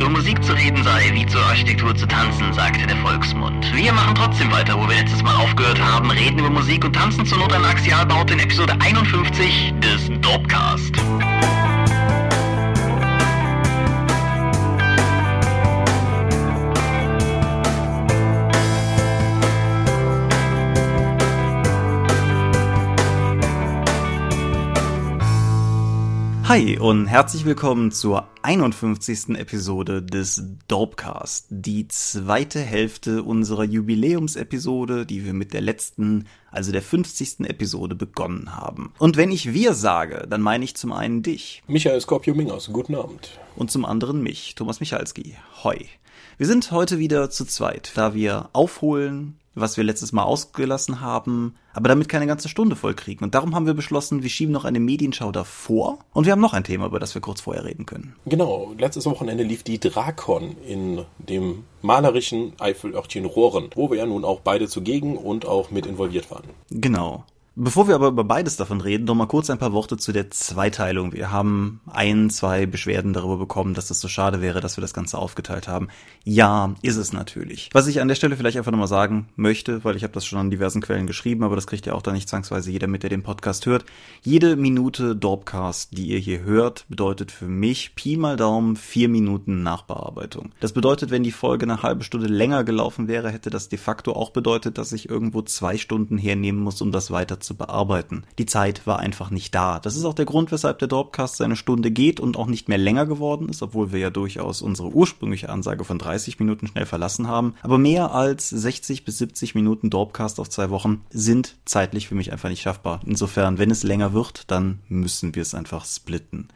Über Musik zu reden sei wie zur Architektur zu tanzen, sagte der Volksmund. Wir machen trotzdem weiter, wo wir letztes Mal aufgehört haben, reden über Musik und tanzen zur Not an Axialbaute in Episode 51 des Dopcast. Hi und herzlich willkommen zur 51. Episode des Dopecast, die zweite Hälfte unserer Jubiläumsepisode, die wir mit der letzten, also der 50. Episode begonnen haben. Und wenn ich wir sage, dann meine ich zum einen dich. Michael Skorpio-Mingers, guten Abend. Und zum anderen mich, Thomas Michalski. Hoi. Wir sind heute wieder zu zweit, da wir aufholen, was wir letztes Mal ausgelassen haben, aber damit keine ganze Stunde voll kriegen. Und darum haben wir beschlossen, wir schieben noch eine Medienschau davor und wir haben noch ein Thema, über das wir kurz vorher reden können. Genau, letztes Wochenende lief die Drakon in dem malerischen Eifelörtchen Rohren, wo wir ja nun auch beide zugegen und auch mit involviert waren. Genau. Bevor wir aber über beides davon reden, noch mal kurz ein paar Worte zu der Zweiteilung. Wir haben ein, zwei Beschwerden darüber bekommen, dass es so schade wäre, dass wir das Ganze aufgeteilt haben. Ja, ist es natürlich. Was ich an der Stelle vielleicht einfach nochmal sagen möchte, weil ich habe das schon an diversen Quellen geschrieben, aber das kriegt ja auch da nicht zwangsweise jeder mit, der den Podcast hört. Jede Minute Dorpcast, die ihr hier hört, bedeutet für mich Pi mal Daumen vier Minuten Nachbearbeitung. Das bedeutet, wenn die Folge eine halbe Stunde länger gelaufen wäre, hätte das de facto auch bedeutet, dass ich irgendwo zwei Stunden hernehmen muss, um das weiter zu bearbeiten. Die Zeit war einfach nicht da. Das ist auch der Grund, weshalb der Dropcast seine Stunde geht und auch nicht mehr länger geworden ist, obwohl wir ja durchaus unsere ursprüngliche Ansage von 30 Minuten schnell verlassen haben. Aber mehr als 60 bis 70 Minuten Dropcast auf zwei Wochen sind zeitlich für mich einfach nicht schaffbar. Insofern, wenn es länger wird, dann müssen wir es einfach splitten.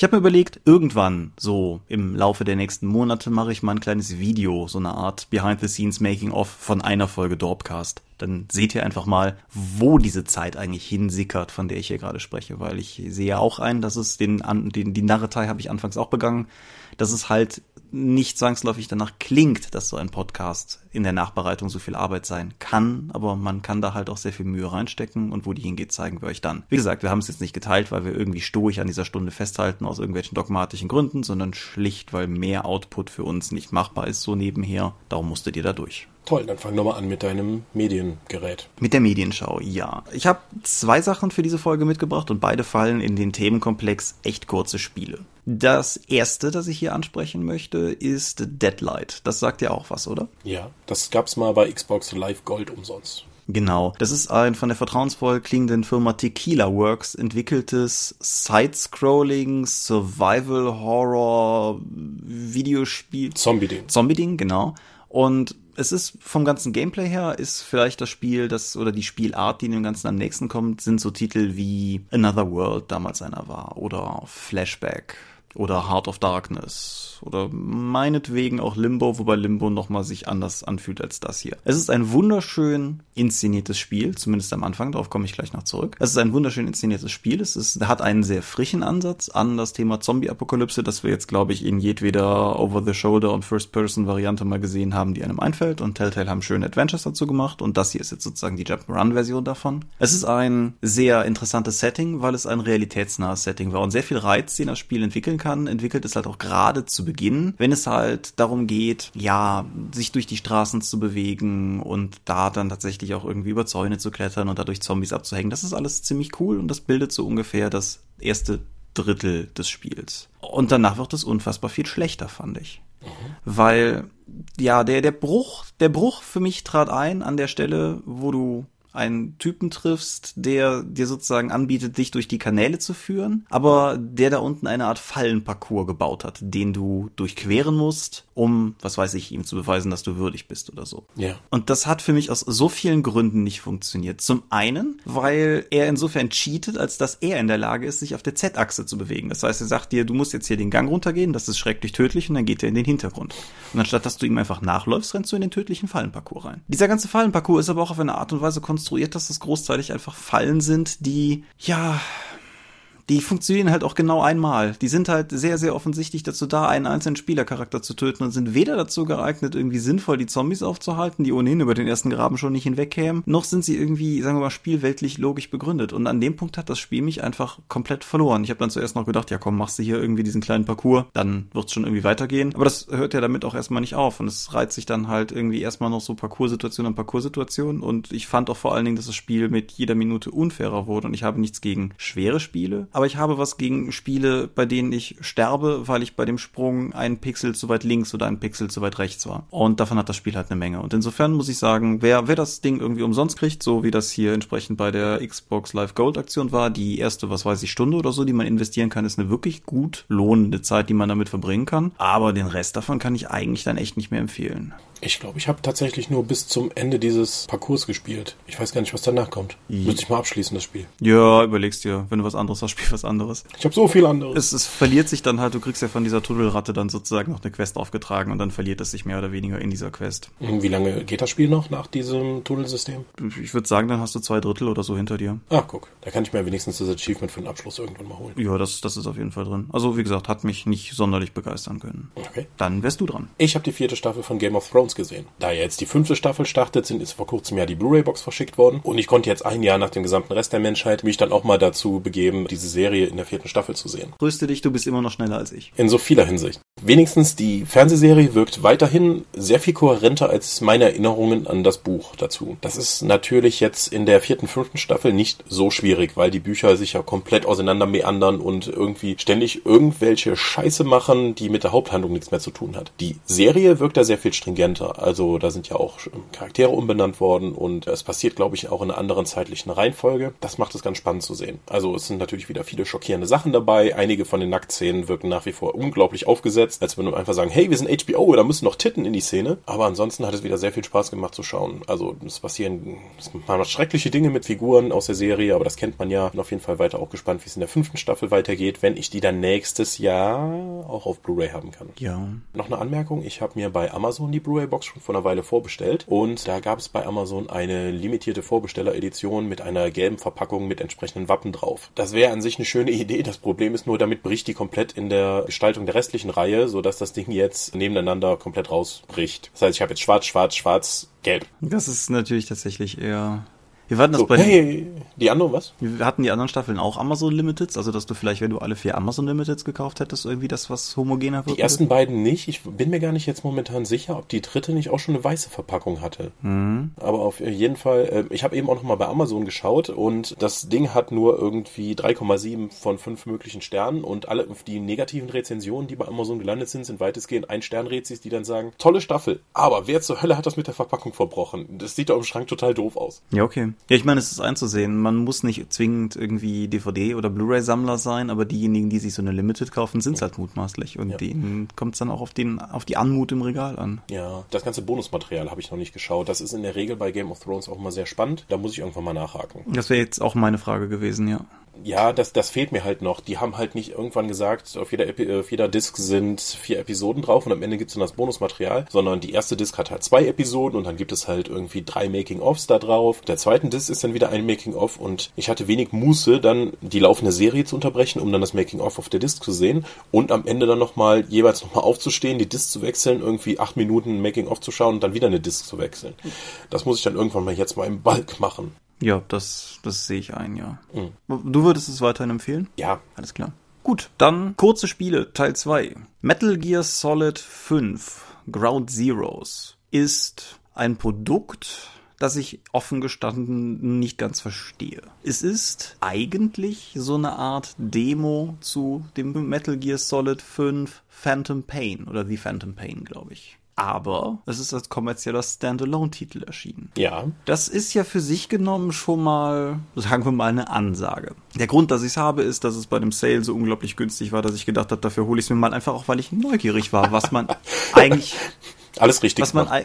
Ich habe mir überlegt, irgendwann, so im Laufe der nächsten Monate, mache ich mal ein kleines Video, so eine Art Behind-the-Scenes Making-of von einer Folge Dorpcast. Dann seht ihr einfach mal, wo diese Zeit eigentlich hinsickert, von der ich hier gerade spreche, weil ich sehe auch ein, dass es den, den die Narretei habe ich anfangs auch begangen, dass es halt nicht zwangsläufig danach klingt, dass so ein Podcast in der Nachbereitung so viel Arbeit sein kann, aber man kann da halt auch sehr viel Mühe reinstecken und wo die hingeht, zeigen wir euch dann. Wie gesagt, wir haben es jetzt nicht geteilt, weil wir irgendwie stoisch an dieser Stunde festhalten aus irgendwelchen dogmatischen Gründen, sondern schlicht, weil mehr Output für uns nicht machbar ist so nebenher. Darum musstet ihr da durch. Toll, dann fang nochmal an mit deinem Mediengerät. Mit der Medienschau, ja. Ich habe zwei Sachen für diese Folge mitgebracht und beide fallen in den Themenkomplex echt kurze Spiele. Das erste, das ich hier ansprechen möchte, ist Deadlight. Das sagt ja auch was, oder? Ja, das gab's mal bei Xbox Live Gold umsonst. Genau. Das ist ein von der vertrauensvoll klingenden Firma Tequila Works entwickeltes Side-Scrolling Survival Horror Videospiel. Zombie-Ding. Zombie-Ding, genau. Und es ist vom ganzen Gameplay her, ist vielleicht das Spiel, das oder die Spielart, die dem Ganzen am nächsten kommt, sind so Titel wie Another World damals einer war oder Flashback oder Heart of Darkness oder meinetwegen auch Limbo, wobei Limbo nochmal sich anders anfühlt als das hier. Es ist ein wunderschön inszeniertes Spiel, zumindest am Anfang, darauf komme ich gleich noch zurück. Es ist ein wunderschön inszeniertes Spiel, es ist, hat einen sehr frischen Ansatz an das Thema Zombie-Apokalypse, das wir jetzt, glaube ich, in jedweder Over-the-Shoulder- und First-Person-Variante mal gesehen haben, die einem einfällt und Telltale haben schöne Adventures dazu gemacht und das hier ist jetzt sozusagen die Jump-Run-Version davon. Es ist ein sehr interessantes Setting, weil es ein realitätsnahes Setting war und sehr viel Reiz, den das Spiel entwickeln kann, entwickelt es halt auch gerade zu Beginn, wenn es halt darum geht, ja, sich durch die Straßen zu bewegen und da dann tatsächlich auch irgendwie über Zäune zu klettern und dadurch Zombies abzuhängen. Das ist alles ziemlich cool und das bildet so ungefähr das erste Drittel des Spiels. Und danach wird es unfassbar viel schlechter, fand ich. Mhm. Weil, ja, der, der Bruch, der Bruch für mich trat ein an der Stelle, wo du einen Typen triffst, der dir sozusagen anbietet, dich durch die Kanäle zu führen, aber der da unten eine Art Fallenparcours gebaut hat, den du durchqueren musst, um, was weiß ich, ihm zu beweisen, dass du würdig bist oder so. Ja. Und das hat für mich aus so vielen Gründen nicht funktioniert. Zum einen, weil er insofern cheatet, als dass er in der Lage ist, sich auf der Z-Achse zu bewegen. Das heißt, er sagt dir, du musst jetzt hier den Gang runtergehen, das ist schrecklich tödlich und dann geht er in den Hintergrund. Und anstatt dass du ihm einfach nachläufst, rennst du in den tödlichen Fallenparcours rein. Dieser ganze Fallenparcours ist aber auch auf eine Art und Weise konstruiert, dass das großteilig einfach Fallen sind, die, ja, die funktionieren halt auch genau einmal. Die sind halt sehr, sehr offensichtlich dazu da, einen einzelnen Spielercharakter zu töten und sind weder dazu geeignet, irgendwie sinnvoll die Zombies aufzuhalten, die ohnehin über den ersten Graben schon nicht hinwegkämen, noch sind sie irgendwie, sagen wir mal, spielweltlich logisch begründet. Und an dem Punkt hat das Spiel mich einfach komplett verloren. Ich habe dann zuerst noch gedacht, ja komm, machst du hier irgendwie diesen kleinen Parcours, dann wird's schon irgendwie weitergehen. Aber das hört ja damit auch erstmal nicht auf. Und es reizt sich dann halt irgendwie erstmal noch so Parcoursituation an Parcoursituation. Und ich fand auch vor allen Dingen, dass das Spiel mit jeder Minute unfairer wurde. Und ich habe nichts gegen schwere Spiele, aber ich habe was gegen Spiele, bei denen ich sterbe, weil ich bei dem Sprung einen Pixel zu weit links oder einen Pixel zu weit rechts war. Und davon hat das Spiel halt eine Menge. Und insofern muss ich sagen, wer, wer das Ding irgendwie umsonst kriegt, so wie das hier entsprechend bei der Xbox Live Gold Aktion war, die erste, was weiß ich, Stunde oder so, die man investieren kann, ist eine wirklich gut lohnende Zeit, die man damit verbringen kann. Aber den Rest davon kann ich eigentlich dann echt nicht mehr empfehlen. Ich glaube, ich habe tatsächlich nur bis zum Ende dieses Parcours gespielt. Ich weiß gar nicht, was danach kommt. Ja. Müsste ich mal abschließen, das Spiel. Ja, überlegst dir, wenn du was anderes hast, spiel was anderes. Ich habe so viel anderes. Es, es verliert sich dann halt, du kriegst ja von dieser Tuddelratte dann sozusagen noch eine Quest aufgetragen und dann verliert es sich mehr oder weniger in dieser Quest. Wie lange geht das Spiel noch nach diesem Tunnelsystem? Ich würde sagen, dann hast du zwei Drittel oder so hinter dir. Ah, guck. Da kann ich mir wenigstens das Achievement für den Abschluss irgendwann mal holen. Ja, das, das ist auf jeden Fall drin. Also, wie gesagt, hat mich nicht sonderlich begeistern können. Okay. Dann wärst du dran. Ich habe die vierte Staffel von Game of Thrones gesehen. Da jetzt die fünfte Staffel startet, sind ist vor kurzem ja die Blu-ray-Box verschickt worden. Und ich konnte jetzt ein Jahr nach dem gesamten Rest der Menschheit mich dann auch mal dazu begeben, diese Serie in der vierten Staffel zu sehen. Grüßte dich, du bist immer noch schneller als ich. In so vieler Hinsicht. Wenigstens die Fernsehserie wirkt weiterhin sehr viel kohärenter als meine Erinnerungen an das Buch dazu. Das ist natürlich jetzt in der vierten, fünften Staffel nicht so schwierig, weil die Bücher sich ja komplett auseinander meandern und irgendwie ständig irgendwelche Scheiße machen, die mit der Haupthandlung nichts mehr zu tun hat. Die Serie wirkt da sehr viel stringenter. Also da sind ja auch Charaktere umbenannt worden und es passiert, glaube ich, auch in einer anderen zeitlichen Reihenfolge. Das macht es ganz spannend zu sehen. Also es sind natürlich wieder viele schockierende Sachen dabei. Einige von den Nacktszenen wirken nach wie vor unglaublich aufgesetzt, als würde man einfach sagen, hey, wir sind HBO, da müssen noch Titten in die Szene. Aber ansonsten hat es wieder sehr viel Spaß gemacht zu schauen. Also es passieren man macht schreckliche Dinge mit Figuren aus der Serie, aber das kennt man ja. Bin auf jeden Fall weiter auch gespannt, wie es in der fünften Staffel weitergeht, wenn ich die dann nächstes Jahr auch auf Blu-ray haben kann. Ja. Noch eine Anmerkung, ich habe mir bei Amazon die Blu-ray-Box schon vor einer Weile vorbestellt und da gab es bei Amazon eine limitierte Vorbestelleredition mit einer gelben Verpackung mit entsprechenden Wappen drauf. Das wäre an sich eine schöne Idee. Das Problem ist nur, damit bricht die komplett in der Gestaltung der restlichen Reihe, sodass das Ding jetzt nebeneinander komplett rausbricht. Das heißt, ich habe jetzt schwarz, schwarz, schwarz, gelb. Das ist natürlich tatsächlich eher wir hatten das So, bei hey, die anderen was? wir hatten die anderen Staffeln auch Amazon Limiteds, also dass du vielleicht, wenn du alle vier Amazon Limiteds gekauft hättest, irgendwie das was homogener wird. Die ersten beiden nicht. Ich bin mir gar nicht jetzt momentan sicher, ob die dritte nicht auch schon eine weiße Verpackung hatte. Mhm. Aber auf jeden Fall, äh, ich habe eben auch noch mal bei Amazon geschaut und das Ding hat nur irgendwie 3,7 von 5 möglichen Sternen und alle die negativen Rezensionen, die bei Amazon gelandet sind, sind weitestgehend ein Sternrezis, die dann sagen, tolle Staffel, aber wer zur Hölle hat das mit der Verpackung verbrochen? Das sieht doch im Schrank total doof aus. Ja, okay. Ja, ich meine, es ist einzusehen. Man muss nicht zwingend irgendwie DVD- oder Blu-ray-Sammler sein, aber diejenigen, die sich so eine Limited kaufen, sind es halt mutmaßlich. Und Ja. denen kommt es dann auch auf, den, auf die Anmut im Regal an. Ja, das ganze Bonusmaterial habe ich noch nicht geschaut. Das ist in der Regel bei Game of Thrones auch immer sehr spannend. Da muss ich irgendwann mal nachhaken. Das wäre jetzt auch meine Frage gewesen, ja. Ja, das, das fehlt mir halt noch. Die haben halt nicht irgendwann gesagt, auf jeder, Epi auf jeder Disc sind vier Episoden drauf und am Ende gibt's dann das Bonusmaterial, sondern die erste Disc hat halt zwei Episoden und dann gibt es halt irgendwie drei Making-ofs da drauf. Der zweiten Disc ist dann wieder ein Making-of und ich hatte wenig Muße, dann die laufende Serie zu unterbrechen, um dann das Making-of auf der Disc zu sehen und am Ende dann nochmal jeweils nochmal aufzustehen, die Disc zu wechseln, irgendwie acht Minuten Making-of zu schauen und dann wieder eine Disc zu wechseln. Das muss ich dann irgendwann mal jetzt mal im Balk machen. Ja, das, das sehe ich ein, ja. Mhm. Du würdest es weiterhin empfehlen? Ja, Alles klar. Gut, dann kurze Spiele, Teil 2. Metal Gear Solid 5, Ground Zeroes, ist ein Produkt, das ich offen gestanden nicht ganz verstehe. Es ist eigentlich so eine Art Demo zu dem Metal Gear Solid 5 Phantom Pain oder The Phantom Pain, glaube ich. Aber es ist als kommerzieller Standalone-Titel erschienen. ja. Das ist ja für sich genommen schon mal, sagen wir mal, eine Ansage. Der Grund, dass ich es habe, ist, dass es bei dem Sale so unglaublich günstig war, dass ich gedacht habe, dafür hole ich es mir mal einfach auch, weil ich neugierig war, was man eigentlich Alles richtig. Was man,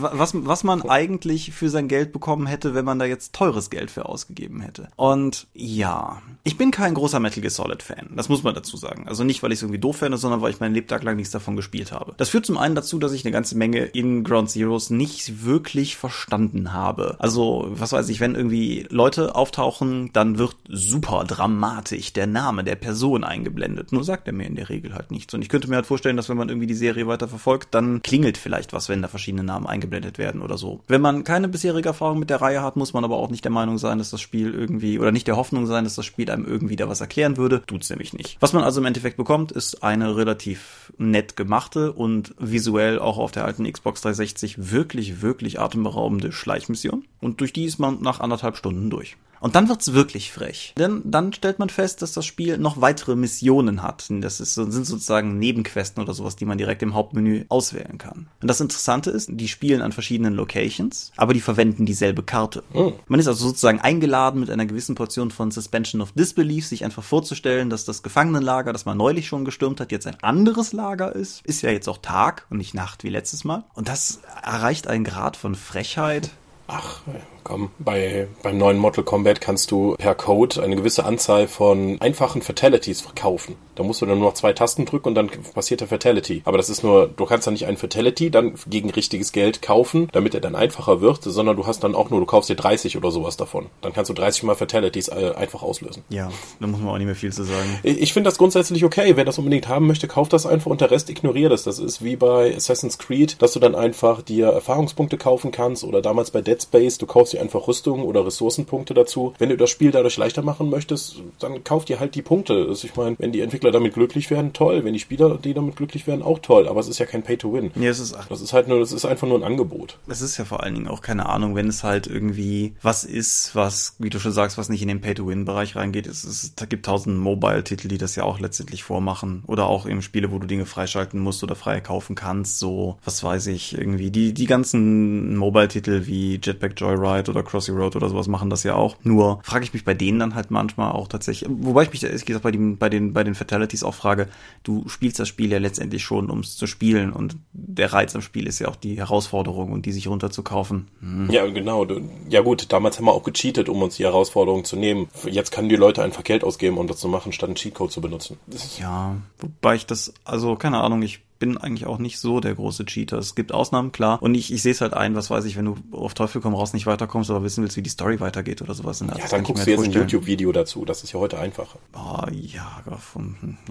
was, was man eigentlich für sein Geld bekommen hätte, wenn man da jetzt teures Geld für ausgegeben hätte. Und ja, ich bin kein großer Metal Gear Solid Fan. Das muss man dazu sagen. Also nicht, weil ich es irgendwie doof fände, sondern weil ich meinen Lebtag lang nichts davon gespielt habe. Das führt zum einen dazu, dass ich eine ganze Menge in Ground Zeroes nicht wirklich verstanden habe. Also, was weiß ich, wenn irgendwie Leute auftauchen, dann wird super dramatisch der Name der Person eingeblendet. Nur sagt er mir in der Regel halt nichts. Und ich könnte mir halt vorstellen, dass wenn man irgendwie die Serie weiter verfolgt, dann klingelt vielleicht was, wenn da verschiedene Namen eingeblendet werden oder so. Wenn man keine bisherige Erfahrung mit der Reihe hat, muss man aber auch nicht der Meinung sein, dass das Spiel irgendwie oder nicht der Hoffnung sein, dass das Spiel einem irgendwie da was erklären würde. Tut's nämlich nicht. Was man also im Endeffekt bekommt, ist eine relativ nett gemachte und visuell auch auf der alten Xbox 360 wirklich, wirklich atemberaubende Schleichmission. Und durch die ist man nach anderthalb Stunden durch. Und dann wird's wirklich frech. Denn dann stellt man fest, dass das Spiel noch weitere Missionen hat. Das ist, sind sozusagen Nebenquesten oder sowas, die man direkt im Hauptmenü auswählen kann. Und das Interessante ist, die spielen an verschiedenen Locations, aber die verwenden dieselbe Karte. Oh. Man ist also sozusagen eingeladen, mit einer gewissen Portion von Suspension of Disbelief sich einfach vorzustellen, dass das Gefangenenlager, das man neulich schon gestürmt hat, jetzt ein anderes Lager ist. Ist ja jetzt auch Tag und nicht Nacht wie letztes Mal. Und das erreicht einen Grad von Frechheit. Ach, komm, bei, beim neuen Mortal Kombat kannst du per Code eine gewisse Anzahl von einfachen Fatalities verkaufen. Da musst du dann nur noch zwei Tasten drücken und dann passiert der Fatality. Aber das ist nur, du kannst dann nicht ein Fatality dann gegen richtiges Geld kaufen, damit er dann einfacher wird, sondern du hast dann auch nur, du kaufst dir 30 oder sowas davon. Dann kannst du 30 mal Fatalities äh, einfach auslösen. Ja, da muss man auch nicht mehr viel zu sagen. Ich, ich finde das grundsätzlich okay. Wer das unbedingt haben möchte, kauft das einfach und der Rest ignoriert es. Das ist wie bei Assassin's Creed, dass du dann einfach dir Erfahrungspunkte kaufen kannst oder damals bei Dead Space, du kaufst dir einfach Rüstung oder Ressourcenpunkte dazu. Wenn du das Spiel dadurch leichter machen möchtest, dann kauf dir halt die Punkte. Also ich meine, wenn die Entwickler damit glücklich werden, toll. Wenn die Spieler, die damit glücklich werden, auch toll. Aber es ist ja kein Pay-to-Win. Nee, es ist, das ist halt nur, das ist einfach nur ein Angebot. Es ist ja vor allen Dingen auch keine Ahnung, wenn es halt irgendwie was ist, was, wie du schon sagst, was nicht in den Pay-to-Win-Bereich reingeht. Es, es, es gibt tausend Mobile-Titel, die das ja auch letztendlich vormachen. Oder auch eben Spiele, wo du Dinge freischalten musst oder frei kaufen kannst. So, was weiß ich, irgendwie. Die, die ganzen Mobile-Titel wie Jetpack Joyride oder Crossy Road oder sowas machen das ja auch. Nur frage ich mich bei denen dann halt manchmal auch tatsächlich, wobei ich mich ehrlich gesagt bei, den, bei, den, bei den Fatalities auch frage, du spielst das Spiel ja letztendlich schon, um es zu spielen und der Reiz am Spiel ist ja auch die Herausforderung und die sich runterzukaufen. Hm. Ja, genau. Ja gut, damals haben wir auch gecheatet, um uns die Herausforderung zu nehmen. Jetzt können die Leute einfach Geld ausgeben, um das zu machen, statt einen Cheatcode zu benutzen. Ja, wobei ich das, also keine Ahnung, ich bin eigentlich auch nicht so der große Cheater. Es gibt Ausnahmen, klar. Und ich, ich sehe es halt ein, was weiß ich, wenn du auf Teufel komm raus nicht weiterkommst, aber wissen willst, wie die Story weitergeht oder sowas. Ja, dann guckst du jetzt ein YouTube-Video dazu. Das ist ja heute einfacher. Oh, ja,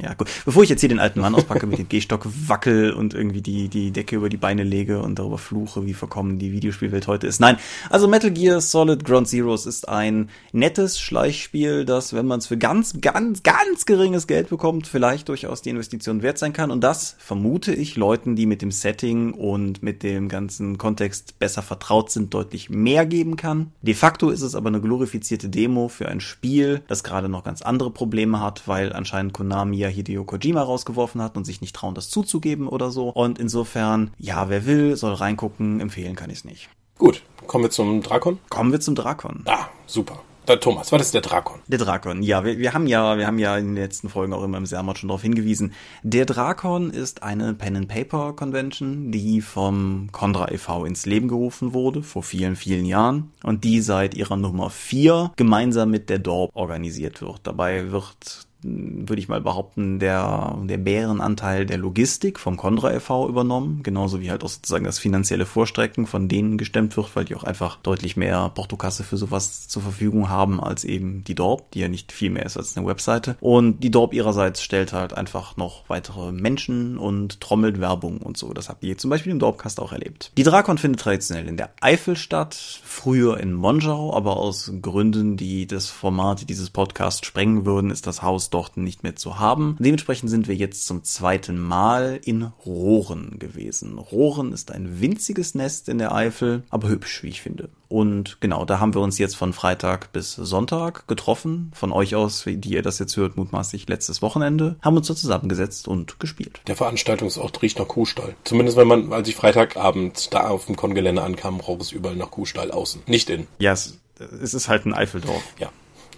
ja, gut. Bevor ich jetzt hier den alten Mann auspacke mit dem Gehstock wackel und irgendwie die, die Decke über die Beine lege und darüber fluche, wie verkommen die Videospielwelt heute ist. Nein, also Metal Gear Solid Ground Zeroes ist ein nettes Schleichspiel, das, wenn man es für ganz, ganz, ganz geringes Geld bekommt, vielleicht durchaus die Investition wert sein kann. Und das vermute vermute ich, Leuten, die mit dem Setting und mit dem ganzen Kontext besser vertraut sind, deutlich mehr geben kann. De facto ist es aber eine glorifizierte Demo für ein Spiel, das gerade noch ganz andere Probleme hat, weil anscheinend Konami ja Hideo Kojima rausgeworfen hat und sich nicht trauen, das zuzugeben oder so. Und insofern, ja, wer will, soll reingucken, empfehlen kann ich es nicht. Gut, kommen wir zum Drakon? Kommen wir zum Drakon. Ah, super. Der Thomas, was ist der Drakon? Der Drakon, ja, wir, wir haben ja, wir haben ja in den letzten Folgen auch immer im Sermon schon darauf hingewiesen. Der Drakon ist eine Pen and Paper Convention, die vom Condra e.V. ins Leben gerufen wurde vor vielen, vielen Jahren und die seit ihrer Nummer vier gemeinsam mit der Dorp organisiert wird. Dabei wird würde ich mal behaupten, der, der Bärenanteil der Logistik vom Condra e.V. übernommen, genauso wie halt auch sozusagen das finanzielle Vorstrecken von denen gestemmt wird, weil die auch einfach deutlich mehr Portokasse für sowas zur Verfügung haben als eben die Dorp, die ja nicht viel mehr ist als eine Webseite. Und die Dorp ihrerseits stellt halt einfach noch weitere Menschen und trommelt Werbung und so. Das habt ihr zum Beispiel im Dorpcast auch erlebt. Die Drakon findet traditionell in der Eifel statt, früher in Monschau, aber aus Gründen, die das Format dieses Podcasts sprengen würden, ist das Haus dort nicht mehr zu haben. Dementsprechend sind wir jetzt zum zweiten Mal in Rohren gewesen. Rohren ist ein winziges Nest in der Eifel, aber hübsch, wie ich finde. Und genau, da haben wir uns jetzt von Freitag bis Sonntag getroffen. Von euch aus, die ihr das jetzt hört, mutmaßlich letztes Wochenende, haben uns da zusammengesetzt und gespielt. Der Veranstaltungsort riecht nach Kuhstall. Zumindest wenn man, als ich Freitagabend da auf dem Kongelände ankam, roch es überall nach Kuhstall außen. Nicht in. Ja, es, es ist halt ein Eifeldorf. Ja.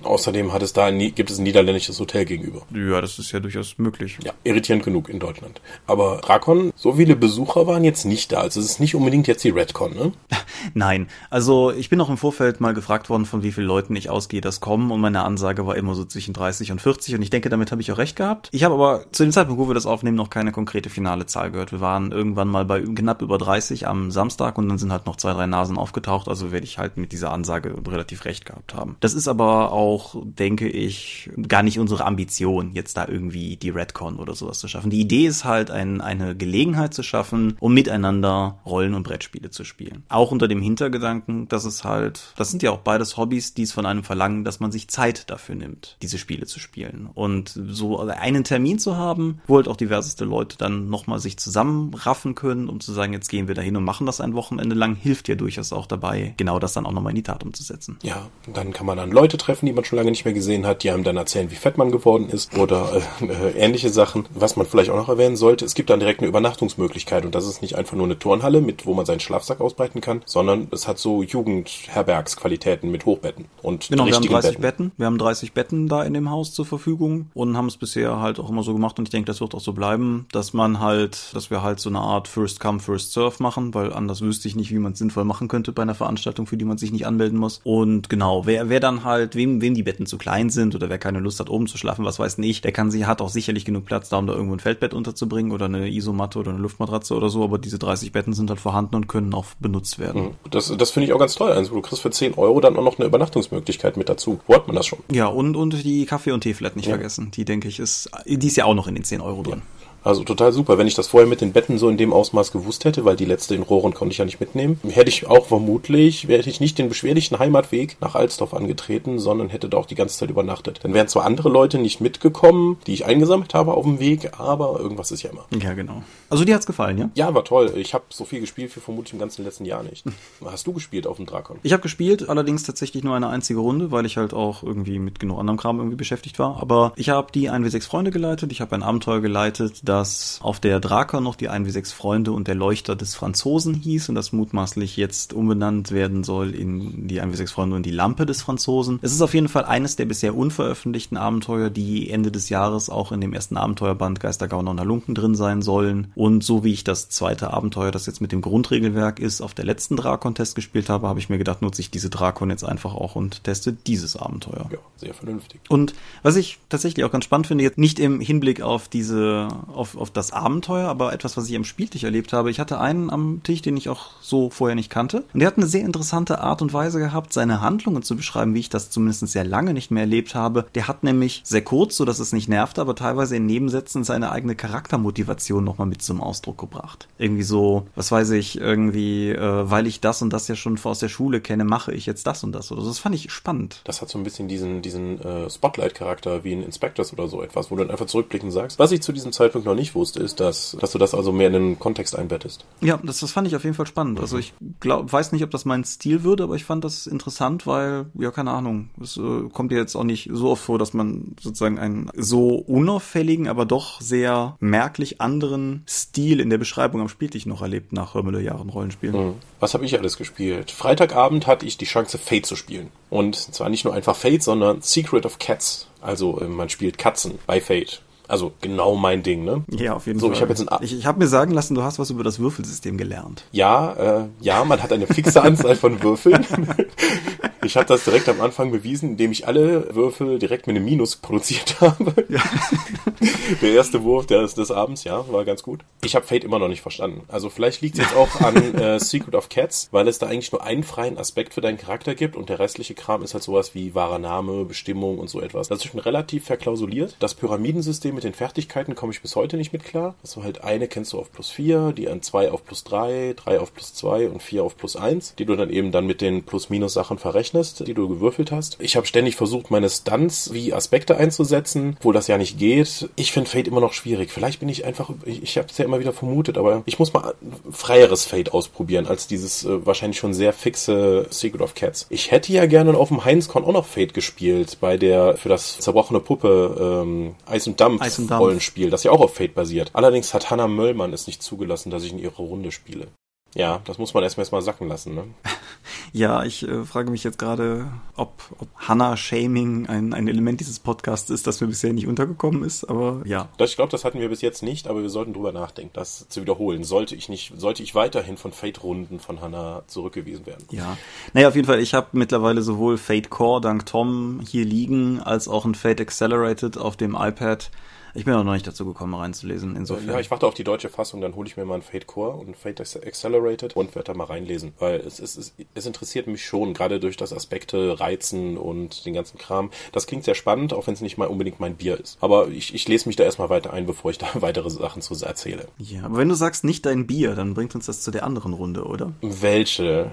Außerdem hat es da ein, gibt es ein niederländisches Hotel gegenüber. Ja, das ist ja durchaus möglich. Ja, irritierend genug in Deutschland. Aber Drakon, so viele Besucher waren jetzt nicht da. Also es ist nicht unbedingt jetzt die Redcon, ne? Nein, also ich bin auch im Vorfeld mal gefragt worden, von wie vielen Leuten ich ausgehe, das kommen und meine Ansage war immer so zwischen 30 und 40 und ich denke, damit habe ich auch recht gehabt. Ich habe aber zu dem Zeitpunkt, wo wir das aufnehmen, noch keine konkrete finale Zahl gehört. Wir waren irgendwann mal bei knapp über 30 am Samstag und dann sind halt noch zwei, drei Nasen aufgetaucht, also werde ich halt mit dieser Ansage relativ recht gehabt haben. Das ist aber auch, denke ich, gar nicht unsere Ambition, jetzt da irgendwie die Redcon oder sowas zu schaffen. Die Idee ist halt, ein, eine Gelegenheit zu schaffen, um miteinander Rollen- und Brettspiele zu spielen. Auch unter dem Hintergedanken, dass es halt, das sind ja auch beides Hobbys, die es von einem verlangen, dass man sich Zeit dafür nimmt, diese Spiele zu spielen. Und so einen Termin zu haben, wo halt auch diverseste Leute dann nochmal sich zusammenraffen können, um zu sagen, jetzt gehen wir dahin und machen das ein Wochenende lang, hilft ja durchaus auch dabei, genau das dann auch nochmal in die Tat umzusetzen. Ja, dann kann man dann Leute treffen, die man schon lange nicht mehr gesehen hat, die einem dann erzählen, wie fett man geworden ist oder äh, äh, ähnliche Sachen. Was man vielleicht auch noch erwähnen sollte, es gibt dann direkt eine Übernachtungsmöglichkeit und das ist nicht einfach nur eine Turnhalle, mit wo man seinen Schlafsack ausbreiten kann, sondern es hat so Jugendherbergsqualitäten mit Hochbetten und Genau, wir haben 30 Betten. Betten. Wir haben 30 Betten da in dem Haus zur Verfügung und haben es bisher halt auch immer so gemacht und ich denke, das wird auch so bleiben, dass man halt, dass wir halt so eine Art First Come, First Serve machen, weil anders wüsste ich nicht, wie man es sinnvoll machen könnte bei einer Veranstaltung, für die man sich nicht anmelden muss. Und genau, wer, wer dann halt, wem, wem die Betten zu klein sind oder wer keine Lust hat, oben zu schlafen, was weiß nicht, der kann sie, hat auch sicherlich genug Platz da, um da irgendwo ein Feldbett unterzubringen oder eine Isomatte oder eine Luftmatratze oder so, aber diese 30 Betten sind halt vorhanden und können auch benutzt werden. Mhm. Das, das finde ich auch ganz toll. Also du kriegst für 10 Euro dann auch noch eine Übernachtungsmöglichkeit mit dazu. Wo hat man das schon? Ja, und, und die Kaffee- und Teeflat nicht Ja. vergessen. Die, denke ich, ist, die ist ja auch noch in den 10 Euro drin. Also total super. Wenn ich das vorher mit den Betten so in dem Ausmaß gewusst hätte, weil die letzte in Rohren konnte ich ja nicht mitnehmen, hätte ich auch vermutlich, hätte ich nicht den beschwerlichen Heimatweg nach Alsdorf angetreten, sondern hätte da auch die ganze Zeit übernachtet. Dann wären zwar andere Leute nicht mitgekommen, die ich eingesammelt habe auf dem Weg, aber irgendwas ist ja immer. Ja, genau. Also dir hat's gefallen, ja? Ja, war toll. Ich habe so viel gespielt wie vermutlich im ganzen letzten Jahr nicht. Hast du gespielt auf dem Drakon? Ich habe gespielt, allerdings tatsächlich nur eine einzige Runde, weil ich halt auch irgendwie mit genug anderem Kram irgendwie beschäftigt war. Aber ich habe die 1w6 Freunde geleitet, ich habe ein Abenteuer geleitet, das auf der Drakon noch die 1w6 Freunde und der Leuchter des Franzosen hieß und das mutmaßlich jetzt umbenannt werden soll in die 1w6 Freunde und die Lampe des Franzosen. Es ist auf jeden Fall eines der bisher unveröffentlichten Abenteuer, die Ende des Jahres auch in dem ersten Abenteuerband Geistergauner und Halunken drin sein sollen. Und so wie ich das zweite Abenteuer, das jetzt mit dem Grundregelwerk ist, auf der letzten Drakon-Test gespielt habe, habe ich mir gedacht, nutze ich diese Drakon jetzt einfach auch und teste dieses Abenteuer. Ja, sehr vernünftig. Und was ich tatsächlich auch ganz spannend finde, jetzt nicht im Hinblick auf diese, auf, auf das Abenteuer, aber etwas, was ich am Spieltisch erlebt habe. Ich hatte einen am Tisch, den ich auch so vorher nicht kannte. Und der hat eine sehr interessante Art und Weise gehabt, seine Handlungen zu beschreiben, wie ich das zumindest sehr lange nicht mehr erlebt habe. Der hat nämlich sehr kurz, so dass es nicht nervte, aber teilweise in Nebensätzen seine eigene Charaktermotivation nochmal mit zum Ausdruck gebracht. Irgendwie so, was weiß ich, irgendwie, äh, weil ich das und das ja schon aus der Schule kenne, mache ich jetzt das und das oder. Das fand ich spannend. Das hat so ein bisschen diesen, diesen äh, Spotlight-Charakter wie in Inspectors oder so etwas, wo du dann einfach zurückblickend sagst. Was ich zu diesem Zeitpunkt noch nicht wusste, ist, dass, dass du das also mehr in den Kontext einbettest. Ja, das, das fand ich auf jeden Fall spannend. Also ich glaub, weiß nicht, ob das mein Stil würde, aber ich fand das interessant, weil, ja, keine Ahnung, es äh, kommt ja jetzt auch nicht so oft vor, dass man sozusagen einen so unauffälligen, aber doch sehr merklich anderen Stil in der Beschreibung am Spieltisch noch erlebt nach Römele Jahren Rollenspielen. Mhm. Was habe ich alles gespielt? Freitagabend hatte ich die Chance, Fate zu spielen. Und zwar nicht nur einfach Fate, sondern Secret of Cats. Also äh, man spielt Katzen bei Fate. Also genau mein Ding, ne? Ja, auf jeden So, Fall. ich habe jetzt ein ich, ich habe mir sagen lassen, du hast was über das Würfelsystem gelernt. Ja, äh, ja, man hat eine fixe Anzahl von Würfeln. Ich habe das direkt am Anfang bewiesen, indem ich alle Würfel direkt mit einem Minus produziert habe. Der erste Wurf des, des Abends, ja, war ganz gut. Ich habe Fate immer noch nicht verstanden. Also vielleicht liegt es jetzt auch an äh, Secret of Cats, weil es da eigentlich nur einen freien Aspekt für deinen Charakter gibt und der restliche Kram ist halt sowas wie wahrer Name, Bestimmung und so etwas. Das ist schon relativ verklausuliert. Das Pyramidensystem mit den Fertigkeiten komme ich bis heute nicht mit klar. Also halt eine kennst du auf plus 4, die an 2 auf plus 3, 3 auf plus 2 und 4 auf plus 1, die du dann eben dann mit den Plus-Minus-Sachen verrechnest, die du gewürfelt hast. Ich habe ständig versucht, meine Stunts wie Aspekte einzusetzen, wo das ja nicht geht. Ich finde Fate immer noch schwierig. Vielleicht bin ich einfach, ich, ich habe es ja immer wieder vermutet, aber ich muss mal freieres Fate ausprobieren, als dieses äh, wahrscheinlich schon sehr fixe Secret of Cats. Ich hätte ja gerne auf dem Heinzcon auch noch Fate gespielt, bei der für das zerbrochene Puppe ähm, Eis und Dampf, Eis und. Rollenspiel, das ja auch auf Fate basiert. Allerdings hat Hannah Möllmann es nicht zugelassen, dass ich in ihrer Runde spiele. Ja, das muss man erstmal erstmal sacken lassen, ne? Ja, ich äh, frage mich jetzt gerade, ob, ob Hannah-Shaming ein, ein Element dieses Podcasts ist, das mir bisher nicht untergekommen ist, aber ja. Das, ich glaube, das hatten wir bis jetzt nicht, aber wir sollten drüber nachdenken, das zu wiederholen. Sollte ich nicht, sollte ich weiterhin von Fate-Runden von Hannah zurückgewiesen werden. Ja. Naja, auf jeden Fall, ich habe mittlerweile sowohl Fate Core dank Tom hier liegen, als auch ein Fate Accelerated auf dem iPad. Ich bin auch noch nicht dazu gekommen, reinzulesen. Insofern. Ja, ich warte auf die deutsche Fassung, dann hole ich mir mal ein Fate Core und Fate Accelerated und werde da mal reinlesen. Weil es, ist, es, es interessiert mich schon, gerade durch das Aspekte Reizen und den ganzen Kram. Das klingt sehr spannend, auch wenn es nicht mal unbedingt mein Bier ist. Aber ich, ich lese mich da erstmal weiter ein, bevor ich da weitere Sachen zu erzähle. Ja, aber wenn du sagst nicht dein Bier, dann bringt uns das zu der anderen Runde, oder? Welche?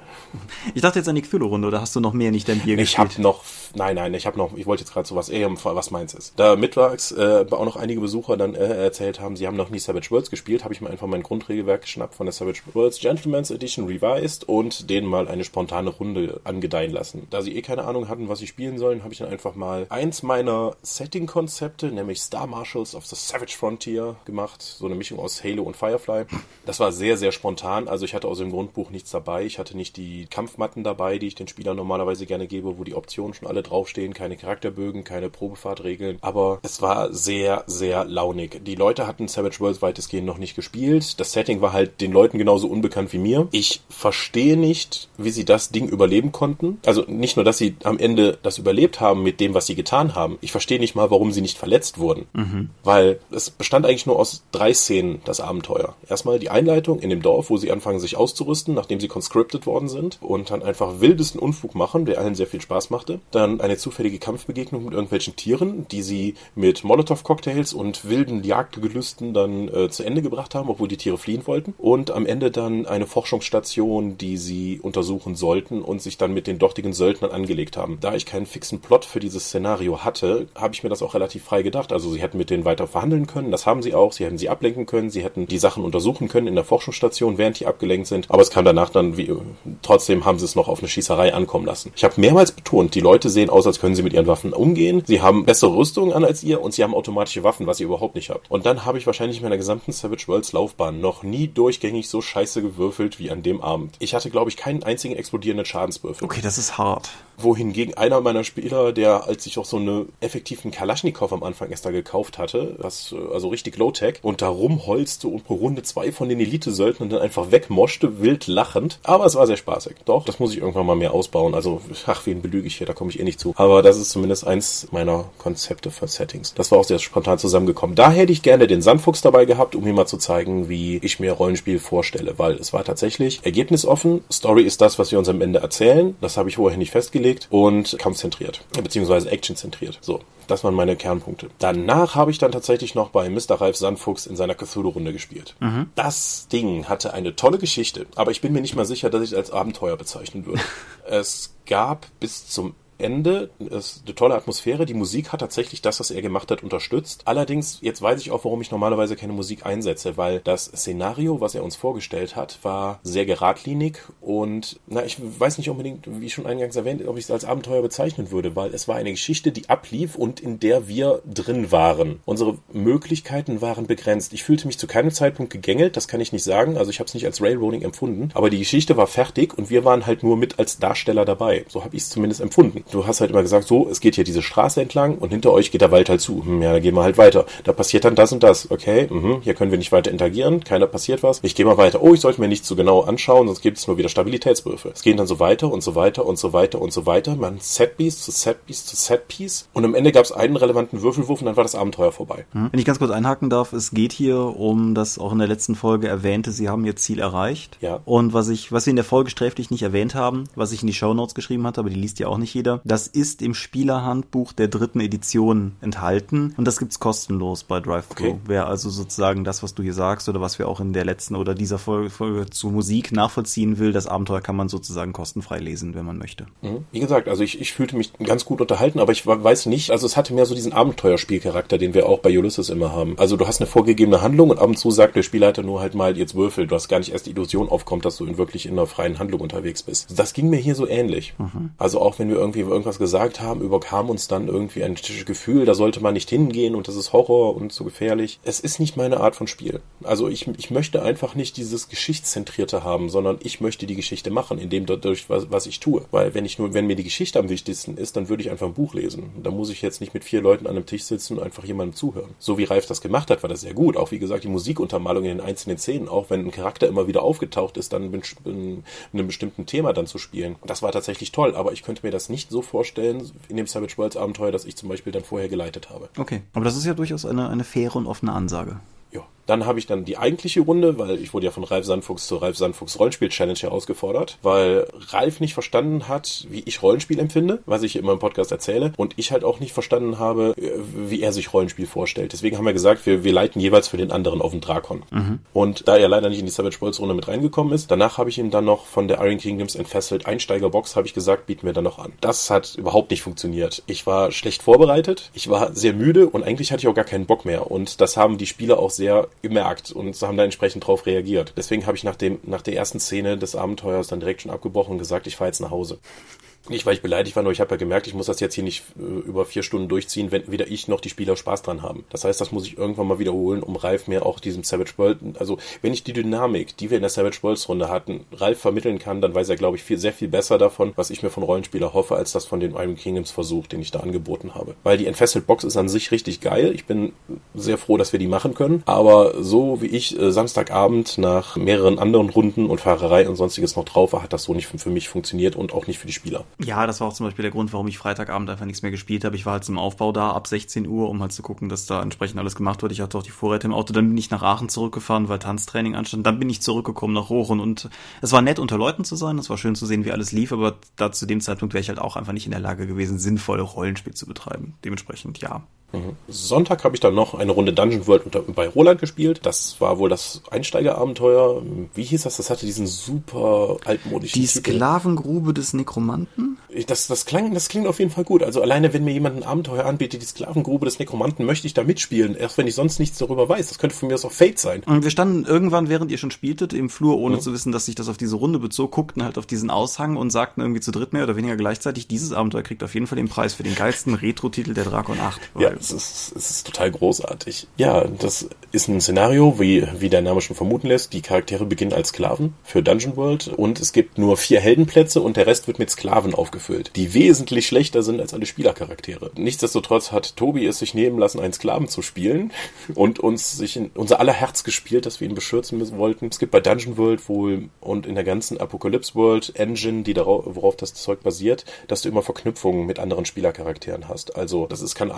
Ich dachte jetzt an die Cthulhu-Runde, oder hast du noch mehr nicht dein Bier ich gespielt? Ich habe noch, nein, nein, ich habe noch, ich wollte jetzt gerade so was, eher, was meins ist. Da mittwochs äh, auch noch einige Besucher dann äh, erzählt haben, sie haben noch nie Savage Worlds gespielt, habe ich mir einfach mein Grundregelwerk geschnappt von der Savage Worlds Gentleman's Edition Revised und denen mal eine spontane Runde angedeihen lassen. Da sie eh keine Ahnung hatten, was sie spielen sollen, habe ich dann einfach mal eins meiner Setting-Konzepte, nämlich Star Marshals of the Savage Frontier gemacht. So eine Mischung aus Halo und Firefly. Das war sehr, sehr spontan. Also ich hatte aus dem Grundbuch nichts dabei. Ich hatte nicht die Kampfmatten dabei, die ich den Spielern normalerweise gerne gebe, wo die Optionen schon alle draufstehen. Keine Charakterbögen, keine Probefahrtregeln. Aber es war sehr, sehr launig. Die Leute hatten Savage Worlds weitestgehend noch nicht gespielt. Das Setting war halt den Leuten genauso unbekannt wie mir. Ich verstehe nicht, wie sie das Ding überleben konnten. Also nicht nur, dass sie am Ende das überlebt haben mit dem, was sie getan haben. Ich verstehe nicht mal, warum sie nicht verletzt wurden. Mhm. Weil es bestand eigentlich nur aus drei Szenen, das Abenteuer. Erstmal die Einleitung in dem Dorf, wo sie anfangen, sich auszurüsten, nachdem sie conscripted worden sind und dann einfach wildesten Unfug machen, der allen sehr viel Spaß machte. Dann eine zufällige Kampfbegegnung mit irgendwelchen Tieren, die sie mit Molotow-Cocktails und wilden Jagdgelüsten dann äh, zu Ende gebracht haben, obwohl die Tiere fliehen wollten. Und am Ende dann eine Forschungsstation, die sie untersuchen sollten und sich dann mit den dortigen Söldnern angelegt haben. Da ich keinen fixen Plot für dieses Szenario hatte, habe ich mir das auch relativ frei gedacht. Also sie hätten mit denen weiter verhandeln können, das haben sie auch. Sie hätten sie ablenken können, sie hätten die Sachen untersuchen können in der Forschungsstation, während die abgelenkt sind. Aber es kam danach dann, wie, trotzdem haben sie es noch auf eine Schießerei ankommen lassen. Ich habe mehrmals betont, die Leute sehen aus, als können sie mit ihren Waffen umgehen. Sie haben bessere Rüstungen an als ihr und sie haben automatische Waffen, was ihr überhaupt nicht habt. Und dann habe ich wahrscheinlich in meiner gesamten Savage Worlds Laufbahn noch nie durchgängig so scheiße gewürfelt wie an dem Abend. Ich hatte, glaube ich, keinen einzigen explodierenden Schadenswürfel. Okay, das ist hart. Wohingegen einer meiner Spieler, der als ich auch so eine effektiven Kalaschnikow am Anfang erst da gekauft hatte, was also richtig Low-Tech, und da rumholzte und pro Runde zwei von den Elite-Söldnern dann einfach wegmoschte, wild lachend. Aber es war sehr spaßig. Doch, das muss ich irgendwann mal mehr ausbauen. Also, ach, wen belüge ich hier, da komme ich eh nicht zu. Aber das ist zumindest eins meiner Konzepte für Settings. Das war auch sehr spontan zusammengekommen. Da hätte ich gerne den Sandfuchs dabei gehabt, um mir mal zu zeigen, wie ich mir Rollenspiel vorstelle, weil es war tatsächlich ergebnisoffen. Story ist das, was wir uns am Ende erzählen. Das habe ich vorher nicht festgelegt und kampfzentriert, beziehungsweise actionzentriert. So. Das waren meine Kernpunkte. Danach habe ich dann tatsächlich noch bei Mr. Ralf Sandfuchs in seiner Cthulhu-Runde gespielt. Mhm. Das Ding hatte eine tolle Geschichte, aber ich bin mir nicht mal sicher, dass ich es als Abenteuer bezeichnen würde. es gab bis zum Ende ist eine tolle Atmosphäre. Die Musik hat tatsächlich das, was er gemacht hat, unterstützt. Allerdings, jetzt weiß ich auch, warum ich normalerweise keine Musik einsetze, weil das Szenario, was er uns vorgestellt hat, war sehr geradlinig und, na, ich weiß nicht unbedingt, wie schon eingangs erwähnt, ob ich es als Abenteuer bezeichnen würde, weil es war eine Geschichte, die ablief und in der wir drin waren. Unsere Möglichkeiten waren begrenzt. Ich fühlte mich zu keinem Zeitpunkt gegängelt, das kann ich nicht sagen, also ich habe es nicht als Railroading empfunden, aber die Geschichte war fertig und wir waren halt nur mit als Darsteller dabei. So habe ich es zumindest empfunden du hast halt immer gesagt, so, es geht hier diese Straße entlang und hinter euch geht der Wald halt zu. Hm, ja, dann gehen wir halt weiter. Da passiert dann das und das. Okay, mh, hier können wir nicht weiter interagieren, keiner passiert was. Ich gehe mal weiter. Oh, ich sollte mir nicht so genau anschauen, sonst gibt es nur wieder Stabilitätswürfe. Es gehen dann so weiter und so weiter und so weiter und so weiter. Man Setpiece zu Setpiece zu Setpiece. Und am Ende gab es einen relevanten Würfelwurf und dann war das Abenteuer vorbei. Hm. Wenn ich ganz kurz einhaken darf, es geht hier um das auch in der letzten Folge erwähnte, sie haben ihr Ziel erreicht. Ja. Und was ich, was wir in der Folge sträflich nicht erwähnt haben, was ich in die Show Notes geschrieben hatte, aber die liest ja auch nicht jeder, das ist im Spielerhandbuch der dritten Edition enthalten und das gibt's kostenlos bei DriveThru. Okay. Wer also sozusagen das, was du hier sagst oder was wir auch in der letzten oder dieser Folge, Folge zu Musik nachvollziehen will, das Abenteuer kann man sozusagen kostenfrei lesen, wenn man möchte. Mhm. Wie gesagt, also ich, ich fühlte mich ganz gut unterhalten, aber ich weiß nicht, also es hatte mehr so diesen Abenteuerspielcharakter, den wir auch bei Ulysses immer haben. Also du hast eine vorgegebene Handlung und ab und zu sagt der Spielleiter nur halt mal, jetzt würfel, du hast gar nicht erst die Illusion aufkommt, dass du in wirklich in einer freien Handlung unterwegs bist. Das ging mir hier so ähnlich. Mhm. Also auch wenn wir irgendwie irgendwas gesagt haben, überkam uns dann irgendwie ein Gefühl, da sollte man nicht hingehen und das ist Horror und so gefährlich. Es ist nicht meine Art von Spiel. Also ich, ich möchte einfach nicht dieses Geschichtszentrierte haben, sondern ich möchte die Geschichte machen, indem dadurch, was, was ich tue. Weil wenn ich nur, wenn mir die Geschichte am wichtigsten ist, dann würde ich einfach ein Buch lesen. Da muss ich jetzt nicht mit vier Leuten an einem Tisch sitzen und einfach jemandem zuhören. So wie Ralf das gemacht hat, war das sehr gut. Auch wie gesagt, die Musikuntermalung in den einzelnen Szenen, auch wenn ein Charakter immer wieder aufgetaucht ist, dann in einem bestimmten Thema dann zu spielen. Das war tatsächlich toll, aber ich könnte mir das nicht so vorstellen in dem Savage Worlds Abenteuer, das ich zum Beispiel dann vorher geleitet habe. Okay, aber das ist ja durchaus eine, eine faire und offene Ansage. Dann habe ich dann die eigentliche Runde, weil ich wurde ja von Ralf Sandfuchs zur Ralf Sandfuchs Rollenspiel Challenge herausgefordert, weil Ralf nicht verstanden hat, wie ich Rollenspiel empfinde, was ich immer im Podcast erzähle, und ich halt auch nicht verstanden habe, wie er sich Rollenspiel vorstellt. Deswegen haben wir gesagt, wir, wir leiten jeweils für den anderen auf den Drakon. Mhm. Und da er leider nicht in die Savage Worlds Runde mit reingekommen ist, danach habe ich ihm dann noch von der Iron Kingdoms Entfesselt Einsteigerbox habe ich gesagt, bieten wir dann noch an. Das hat überhaupt nicht funktioniert. Ich war schlecht vorbereitet, ich war sehr müde und eigentlich hatte ich auch gar keinen Bock mehr. Und das haben die Spieler auch sehr gemerkt und haben da entsprechend drauf reagiert. Deswegen habe ich nach, dem, nach der ersten Szene des Abenteuers dann direkt schon abgebrochen und gesagt, ich fahre jetzt nach Hause. Nicht, weil ich beleidigt war, nur ich habe ja gemerkt, ich muss das jetzt hier nicht äh, über vier Stunden durchziehen, wenn weder ich noch die Spieler Spaß dran haben. Das heißt, das muss ich irgendwann mal wiederholen, um Ralf mir auch diesem Savage World, also wenn ich die Dynamik, die wir in der Savage Worlds Runde hatten, Ralf vermitteln kann, dann weiß er, glaube ich, viel, sehr viel besser davon, was ich mir von Rollenspieler hoffe, als das von den Iron Kingdoms Versuch, den ich da angeboten habe. Weil die Entfesselt Box ist an sich richtig geil. Ich bin sehr froh, dass wir die machen können. Aber so wie ich äh, Samstagabend nach mehreren anderen Runden und Fahrerei und sonstiges noch drauf war, hat das so nicht für mich funktioniert und auch nicht für die Spieler. Ja, das war auch zum Beispiel der Grund, warum ich Freitagabend einfach nichts mehr gespielt habe. Ich war halt zum Aufbau da ab 16 Uhr, um halt zu gucken, dass da entsprechend alles gemacht wird. Ich hatte auch die Vorräte im Auto. Dann bin ich nach Aachen zurückgefahren, weil Tanztraining anstand. Dann bin ich zurückgekommen nach Rochen und es war nett, unter Leuten zu sein. Es war schön zu sehen, wie alles lief, aber da zu dem Zeitpunkt wäre ich halt auch einfach nicht in der Lage gewesen, sinnvolle Rollenspiel zu betreiben. Dementsprechend ja. Mhm. Sonntag habe ich dann noch eine Runde Dungeon World unter, bei Roland gespielt. Das war wohl das Einsteigerabenteuer. Wie hieß das? Das hatte diesen super altmodischen Die Sklavengrube des Nekromanten? Das, das, klang, das klingt auf jeden Fall gut. Also alleine, wenn mir jemand ein Abenteuer anbietet, die Sklavengrube des Nekromanten, möchte ich da mitspielen. Erst wenn ich sonst nichts darüber weiß. Das könnte von mir aus auch Fate sein. Und wir standen irgendwann, während ihr schon spieltet, im Flur, ohne mhm. zu wissen, dass sich das auf diese Runde bezog, guckten halt auf diesen Aushang und sagten irgendwie zu dritt mehr oder weniger gleichzeitig, dieses Abenteuer kriegt auf jeden Fall den Preis für den geilsten Retro-Titel der Drakon 8. Ja, es ist, es ist total großartig. Ja, das ist ein Szenario, wie, wie der Name schon vermuten lässt. Die Charaktere beginnen als Sklaven für Dungeon World und es gibt nur vier Heldenplätze und der Rest wird mit Sklaven aufgefüllt, die wesentlich schlechter sind als alle Spielercharaktere. Nichtsdestotrotz hat Tobi es sich nehmen lassen, einen Sklaven zu spielen und uns sich in unser aller Herz gespielt, dass wir ihn beschützen müssen wollten. Es gibt bei Dungeon World wohl und in der ganzen Apocalypse World Engine, die darauf, worauf das Zeug basiert, dass du immer Verknüpfungen mit anderen Spielercharakteren hast. Also, das ist, kann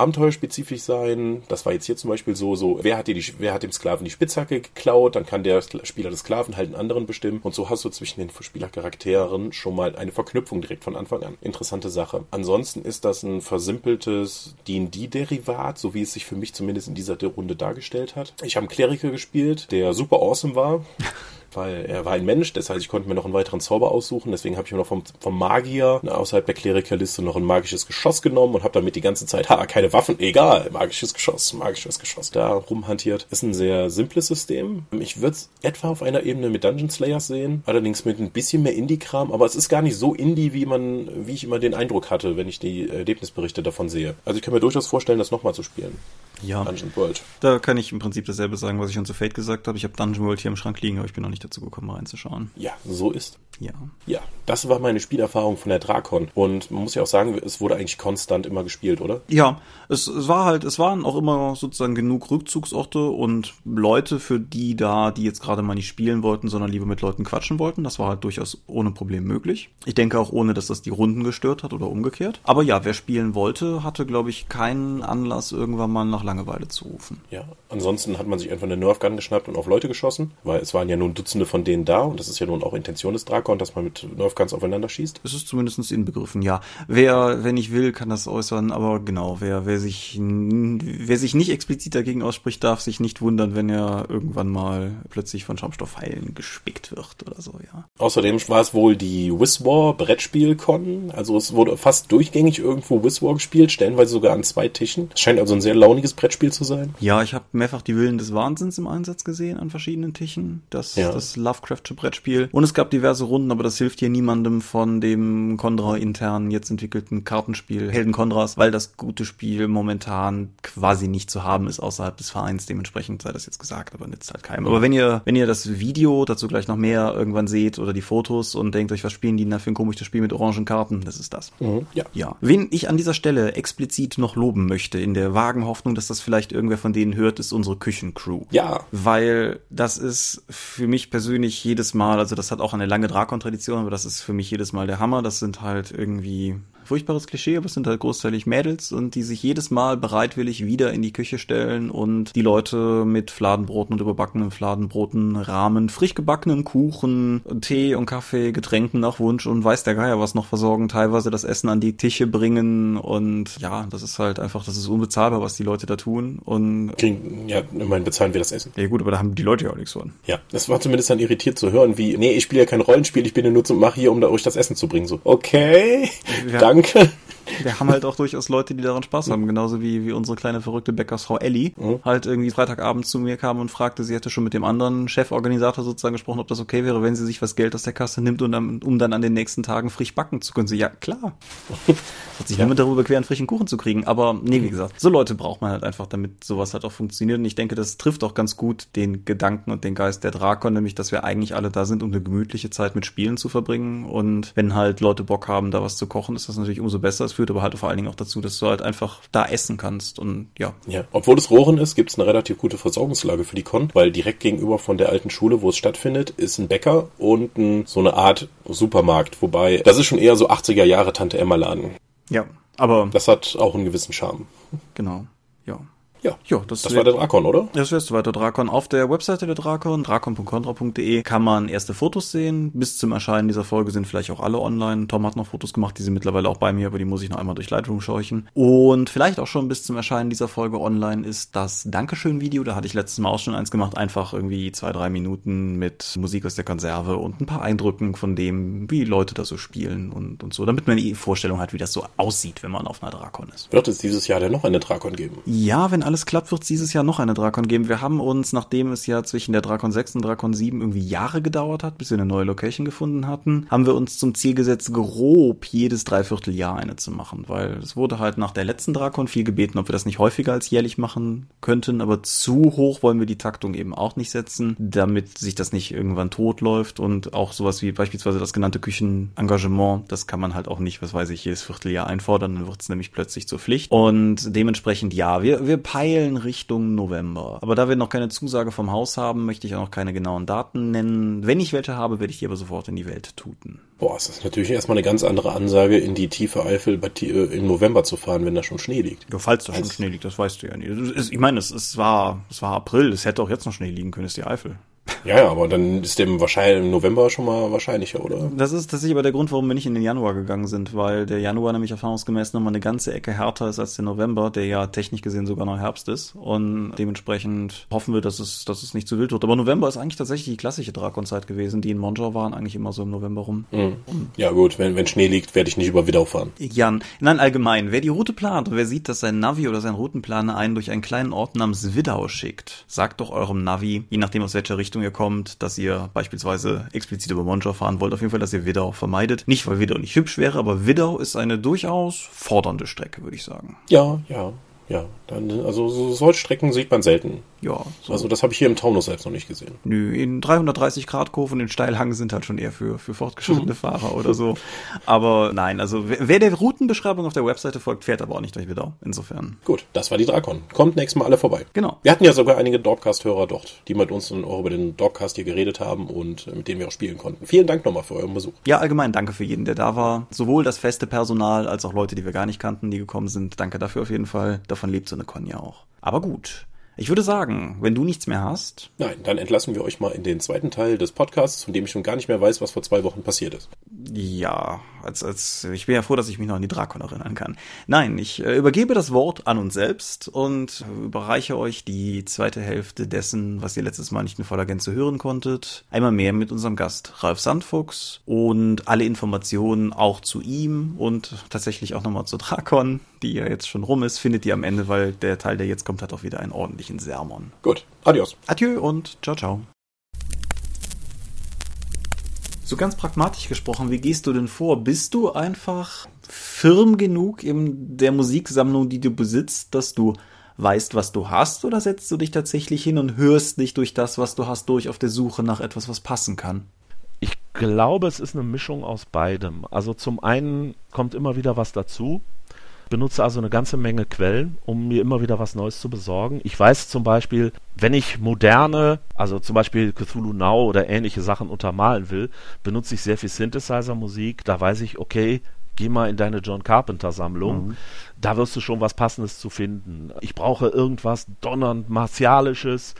abenteuerspezifisch sein. Das war jetzt hier zum Beispiel so, so, wer hat dir die, wer hat dem Sklaven die Spitzhacke geklaut? Dann kann der Spieler des Sklaven halt einen anderen bestimmen. Und so hast du zwischen den Spielercharakteren schon mal eine Verknüpfung direkt von Anfang an. Interessante Sache. Ansonsten ist das ein versimpeltes D&D-Derivat, so wie es sich für mich zumindest in dieser Runde dargestellt hat. Ich habe einen Kleriker gespielt, der super awesome war. weil er war ein Mensch, das heißt, ich konnte mir noch einen weiteren Zauber aussuchen, deswegen habe ich mir noch vom, vom Magier außerhalb der Klerikerliste noch ein magisches Geschoss genommen und habe damit die ganze Zeit, ha, keine Waffen, egal, magisches Geschoss, magisches Geschoss, da rumhantiert. Ist ein sehr simples System. Ich würde es etwa auf einer Ebene mit Dungeon Slayers sehen, allerdings mit ein bisschen mehr Indie-Kram, aber es ist gar nicht so Indie, wie man, wie ich immer den Eindruck hatte, wenn ich die Erlebnisberichte davon sehe. Also ich kann mir durchaus vorstellen, das nochmal zu spielen. Ja. Dungeon World. Da kann ich im Prinzip dasselbe sagen, was ich schon zu Fate gesagt habe. Ich habe Dungeon World hier im Schrank liegen, aber ich bin noch nicht dazu gekommen, reinzuschauen. Ja, so ist. Ja. Ja, das war meine Spielerfahrung von der Drakon. Und man muss ja auch sagen, es wurde eigentlich konstant immer gespielt, oder? Ja, es, es war halt, es waren auch immer sozusagen genug Rückzugsorte und Leute für die da, die jetzt gerade mal nicht spielen wollten, sondern lieber mit Leuten quatschen wollten. Das war halt durchaus ohne Problem möglich. Ich denke auch ohne, dass das die Runden gestört hat oder umgekehrt. Aber ja, wer spielen wollte, hatte, glaube ich, keinen Anlass, irgendwann mal nach Langeweile zu rufen. Ja, ansonsten hat man sich einfach eine Nerfgun geschnappt und auf Leute geschossen, weil es waren ja nun Dutzende von denen da und das ist ja nun auch Intention des Drakon, dass man mit Nerfguns aufeinander schießt. Es ist zumindest inbegriffen, ja. Wer, wenn ich will, kann das äußern, aber genau, wer, wer sich, wer sich nicht explizit dagegen ausspricht, darf sich nicht wundern, wenn er irgendwann mal plötzlich von Schaumstoffheilen gespickt wird oder so, ja. Außerdem war es wohl die Wizwar Brettspiel-Con, also es wurde fast durchgängig irgendwo Wizwar gespielt, stellenweise sogar an zwei Tischen. Es scheint also ein sehr launiges Brettspiel zu sein. Ja, ich habe mehrfach die Willen des Wahnsinns im Einsatz gesehen an verschiedenen Tischen. Das, Ja. das Lovecraftsche Brettspiel. Und es gab diverse Runden, aber das hilft hier niemandem von dem Condra intern jetzt entwickelten Kartenspiel Helden Condras, weil das gute Spiel momentan quasi nicht zu haben ist außerhalb des Vereins. Dementsprechend sei das jetzt gesagt, aber nützt halt keinem. Aber wenn ihr, wenn ihr das Video, dazu gleich noch mehr irgendwann seht oder die Fotos und denkt euch, was spielen die denn da für ein komisches Spiel mit orangen Karten, das ist das. Mhm. Ja. Ja. Wen ich an dieser Stelle explizit noch loben möchte, in der vagen Hoffnung, dass das vielleicht irgendwer von denen hört, ist unsere Küchencrew. Ja. Weil das ist für mich persönlich jedes Mal, also das hat auch eine lange Drakon-Tradition, aber das ist für mich jedes Mal der Hammer. Das sind halt irgendwie furchtbares Klischee, aber es sind halt großteilig Mädels und die sich jedes Mal bereitwillig wieder in die Küche stellen und die Leute mit Fladenbroten und überbackenen Fladenbroten rahmen, frisch gebackenen Kuchen, Tee und Kaffee, Getränken nach Wunsch und weiß der Geier was noch versorgen, teilweise das Essen an die Tische bringen und ja, das ist halt einfach, das ist unbezahlbar, was die Leute da tun und Kriegen, ja, immerhin bezahlen wir das Essen. ja gut, aber da haben die Leute ja auch nichts von. Ja, das war zumindest dann irritiert zu hören, wie, nee, ich spiele ja kein Rollenspiel, ich bin ja nur zum Mach hier, um da euch das Essen zu bringen. So, okay, Ja. danke. Okay. Wir haben halt auch durchaus Leute, die daran Spaß haben, genauso wie, wie unsere kleine verrückte Bäckersfrau Ellie halt irgendwie Freitagabend zu mir kam und fragte, sie hätte schon mit dem anderen Cheforganisator sozusagen gesprochen, ob das okay wäre, wenn sie sich was Geld aus der Kasse nimmt, und dann, um dann an den nächsten Tagen frisch backen zu können. Sie, ja, klar. Hat sich niemand darüber bequeren, frischen Kuchen zu kriegen. Aber nee, wie gesagt, so Leute braucht man halt einfach, damit sowas halt auch funktioniert. Und ich denke, das trifft auch ganz gut den Gedanken und den Geist der Drakon, nämlich, dass wir eigentlich alle da sind, um eine gemütliche Zeit mit Spielen zu verbringen. Und wenn halt Leute Bock haben, da was zu kochen, ist das natürlich umso besser. Es führt aber halt vor allen Dingen auch dazu, dass du halt einfach da essen kannst. Und ja, Ja, obwohl es Rohren ist, gibt es eine relativ gute Versorgungslage für die Con, weil direkt gegenüber von der alten Schule, wo es stattfindet, ist ein Bäcker und ein, so eine Art Supermarkt. Wobei, das ist schon eher so 80er Jahre Tante Emma Laden. ja, aber Das hat auch einen gewissen Charme. genau, ja. Ja, Ja, das, das war der Drakon, oder? Das wär's weiter Drakon. Auf der Webseite der Drakon, drakon.contra.de, kann man erste Fotos sehen. Bis zum Erscheinen dieser Folge sind vielleicht auch alle online. Tom hat noch Fotos gemacht, die sind mittlerweile auch bei mir, aber die muss ich noch einmal durch Lightroom scheuchen. Und vielleicht auch schon bis zum Erscheinen dieser Folge online ist das Dankeschön-Video. Da hatte ich letztes Mal auch schon eins gemacht. Einfach irgendwie zwei, drei Minuten mit Musik aus der Konserve und ein paar Eindrücken von dem, wie Leute da so spielen und, und so, damit man die Vorstellung hat, wie das so aussieht, wenn man auf einer Drakon ist. Wird es dieses Jahr denn noch eine Drakon geben? Ja, wenn alles klappt, wird es dieses Jahr noch eine Drakon geben. Wir haben uns, nachdem es ja zwischen der Drakon 6 und Drakon 7 irgendwie Jahre gedauert hat, bis wir eine neue Location gefunden hatten, haben wir uns zum Ziel gesetzt, grob jedes Dreivierteljahr eine zu machen, weil es wurde halt nach der letzten Drakon viel gebeten, ob wir das nicht häufiger als jährlich machen könnten, aber zu hoch wollen wir die Taktung eben auch nicht setzen, damit sich das nicht irgendwann totläuft. Und auch sowas wie beispielsweise das genannte Küchenengagement, das kann man halt auch nicht, was weiß ich, jedes Vierteljahr einfordern, dann wird es nämlich plötzlich zur Pflicht. Und dementsprechend ja, wir, wir peilen Richtung November. Aber da wir noch keine Zusage vom Haus haben, möchte ich auch noch keine genauen Daten nennen. Wenn ich welche habe, werde ich die aber sofort in die Welt tuten. Boah, es ist natürlich erstmal eine ganz andere Ansage, in die tiefe Eifel äh, im November zu fahren, wenn da schon Schnee liegt. Ja, falls da schon Als- Schnee liegt, das weißt du ja nicht. Ich meine, es, es war, es war April, es hätte auch jetzt noch Schnee liegen können, ist die Eifel. Ja, ja, aber dann ist dem wahrscheinlich im November schon mal wahrscheinlicher, oder? Das ist tatsächlich aber der Grund, warum wir nicht in den Januar gegangen sind, weil der Januar nämlich erfahrungsgemäß nochmal eine ganze Ecke härter ist als der November, der ja technisch gesehen sogar noch Herbst ist. Und dementsprechend hoffen wir, dass es, dass es nicht zu wild wird. Aber November ist eigentlich tatsächlich die klassische Drakonzeit gewesen. Die in Monjor waren eigentlich immer so im November rum. Mhm. Ja gut, wenn, wenn Schnee liegt, werde ich nicht über Widau fahren. Jan, nein, allgemein, wer die Route plant und wer sieht, dass sein Navi oder sein Routenplaner einen durch einen kleinen Ort namens Widau schickt, sagt doch eurem Navi, je nachdem aus welcher Richtung ihr kommt, dass ihr beispielsweise explizit über Monjor fahren wollt, auf jeden Fall, dass ihr Widau vermeidet. Nicht, weil Widau nicht hübsch wäre, aber Widau ist eine durchaus fordernde Strecke, würde ich sagen. Ja, ja, ja. Dann, also so solche Strecken sieht man selten. Ja, so. Also das habe ich hier im Taunus selbst noch nicht gesehen. Nö, in 330 Grad Kurven und Steilhang sind halt schon eher für, für fortgeschrittene Fahrer oder so. Aber nein, also wer, wer der Routenbeschreibung auf der Webseite folgt, fährt aber auch nicht durch Widau. Insofern. Gut, das war die Drakon. Kommt nächstes Mal alle vorbei. Genau. Wir hatten ja sogar einige Dorpcast-Hörer dort, die mit uns dann auch über den Dorpcast hier geredet haben und mit denen wir auch spielen konnten. Vielen Dank nochmal für euren Besuch. Ja, allgemein danke für jeden, der da war. Sowohl das feste Personal als auch Leute, die wir gar nicht kannten, die gekommen sind. Danke dafür auf jeden Fall. Davon lebt so eine Con ja auch. Aber gut. Ich würde sagen, wenn du nichts mehr hast. Nein, dann entlassen wir euch mal in den zweiten Teil des Podcasts, von dem ich schon gar nicht mehr weiß, was vor zwei Wochen passiert ist. Ja, als, als, ich bin ja froh, dass ich mich noch an die Drakon erinnern kann. Nein, ich äh, übergebe das Wort an uns selbst und überreiche euch die zweite Hälfte dessen, was ihr letztes Mal nicht in voller Gänze hören konntet. Einmal mehr mit unserem Gast Ralf Sandfuchs und alle Informationen auch zu ihm und tatsächlich auch nochmal zu Drakon, die ja jetzt schon rum ist, findet ihr am Ende, weil der Teil, der jetzt kommt, hat auch wieder einen ordentlichen Sermon. Gut, adios. Adieu und ciao, ciao. So ganz pragmatisch gesprochen, wie gehst du denn vor? Bist du einfach firm genug in der Musiksammlung, die du besitzt, dass du weißt, was du hast, oder setzt du dich tatsächlich hin und hörst dich durch das, was du hast, durch auf der Suche nach etwas, was passen kann? Ich glaube, es ist eine Mischung aus beidem. Also zum einen kommt immer wieder was dazu, benutze also eine ganze Menge Quellen, um mir immer wieder was Neues zu besorgen. Ich weiß zum Beispiel, wenn ich moderne, also zum Beispiel Cthulhu Now oder ähnliche Sachen untermalen will, benutze ich sehr viel Synthesizer-Musik. Da weiß ich, okay, geh mal in deine John Carpenter Sammlung. Mhm. Da wirst du schon was Passendes zu finden. Ich brauche irgendwas donnernd martialisches.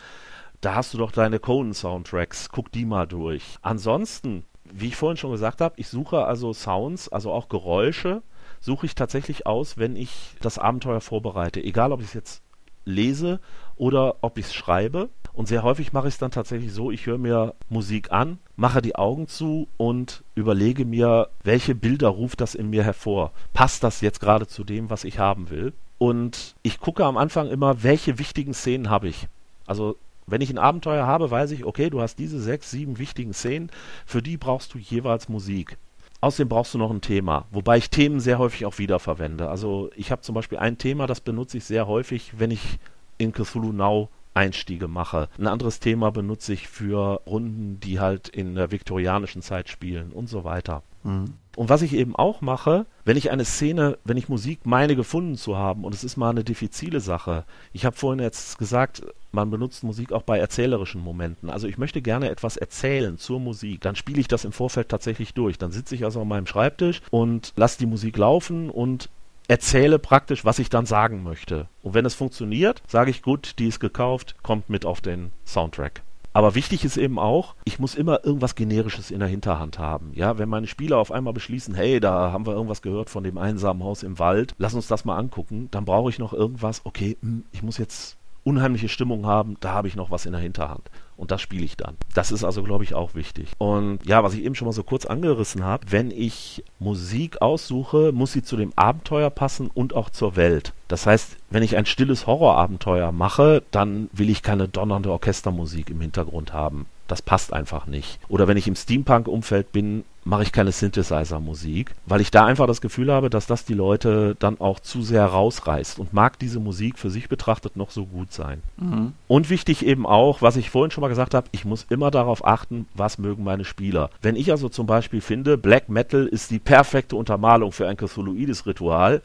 Da hast du doch deine Conan Soundtracks. Guck die mal durch. Ansonsten, wie ich vorhin schon gesagt habe, ich suche also Sounds, also auch Geräusche, suche ich tatsächlich aus, wenn ich das Abenteuer vorbereite. Egal, ob ich es jetzt lese oder ob ich es schreibe. Und sehr häufig mache ich es dann tatsächlich so, ich höre mir Musik an, mache die Augen zu und überlege mir, welche Bilder ruft das in mir hervor. Passt das jetzt gerade zu dem, was ich haben will? Und ich gucke am Anfang immer, welche wichtigen Szenen habe ich. Also wenn ich ein Abenteuer habe, weiß ich, okay, du hast diese sechs, sieben wichtigen Szenen, für die brauchst du jeweils Musik. Außerdem brauchst du noch ein Thema, wobei ich Themen sehr häufig auch wiederverwende. Also ich habe zum Beispiel ein Thema, das benutze ich sehr häufig, wenn ich in Cthulhu Now Einstiege mache. Ein anderes Thema benutze ich für Runden, die halt in der viktorianischen Zeit spielen und so weiter. Mhm. Und was ich eben auch mache, wenn ich eine Szene, wenn ich Musik meine gefunden zu haben, und es ist mal eine diffizile Sache. Ich habe vorhin jetzt gesagt, man benutzt Musik auch bei erzählerischen Momenten. Also ich möchte gerne etwas erzählen zur Musik. Dann spiele ich das im Vorfeld tatsächlich durch. Dann sitze ich also an meinem Schreibtisch und lasse die Musik laufen und erzähle praktisch, was ich dann sagen möchte. Und wenn es funktioniert, sage ich, gut, die ist gekauft, kommt mit auf den Soundtrack. Aber wichtig ist eben auch, ich muss immer irgendwas Generisches in der Hinterhand haben. Ja, wenn meine Spieler auf einmal beschließen, hey, da haben wir irgendwas gehört von dem einsamen Haus im Wald, lass uns das mal angucken, dann brauche ich noch irgendwas, okay, hm, ich muss jetzt unheimliche Stimmung haben, da habe ich noch was in der Hinterhand. Und das spiele ich dann. Das ist also, glaube ich, auch wichtig. Und ja, was ich eben schon mal so kurz angerissen habe, wenn ich Musik aussuche, muss sie zu dem Abenteuer passen und auch zur Welt. Das heißt, wenn ich ein stilles Horrorabenteuer mache, dann will ich keine donnernde Orchestermusik im Hintergrund haben. Das passt einfach nicht. Oder wenn ich im Steampunk-Umfeld bin, mache ich keine Synthesizer-Musik, weil ich da einfach das Gefühl habe, dass das die Leute dann auch zu sehr rausreißt und mag diese Musik für sich betrachtet noch so gut sein. Mhm. Und wichtig eben auch, was ich vorhin schon mal gesagt habe, ich muss immer darauf achten, was mögen meine Spieler. Wenn ich also zum Beispiel finde, Black Metal ist die perfekte Untermalung für ein Cthulhuides Ritual,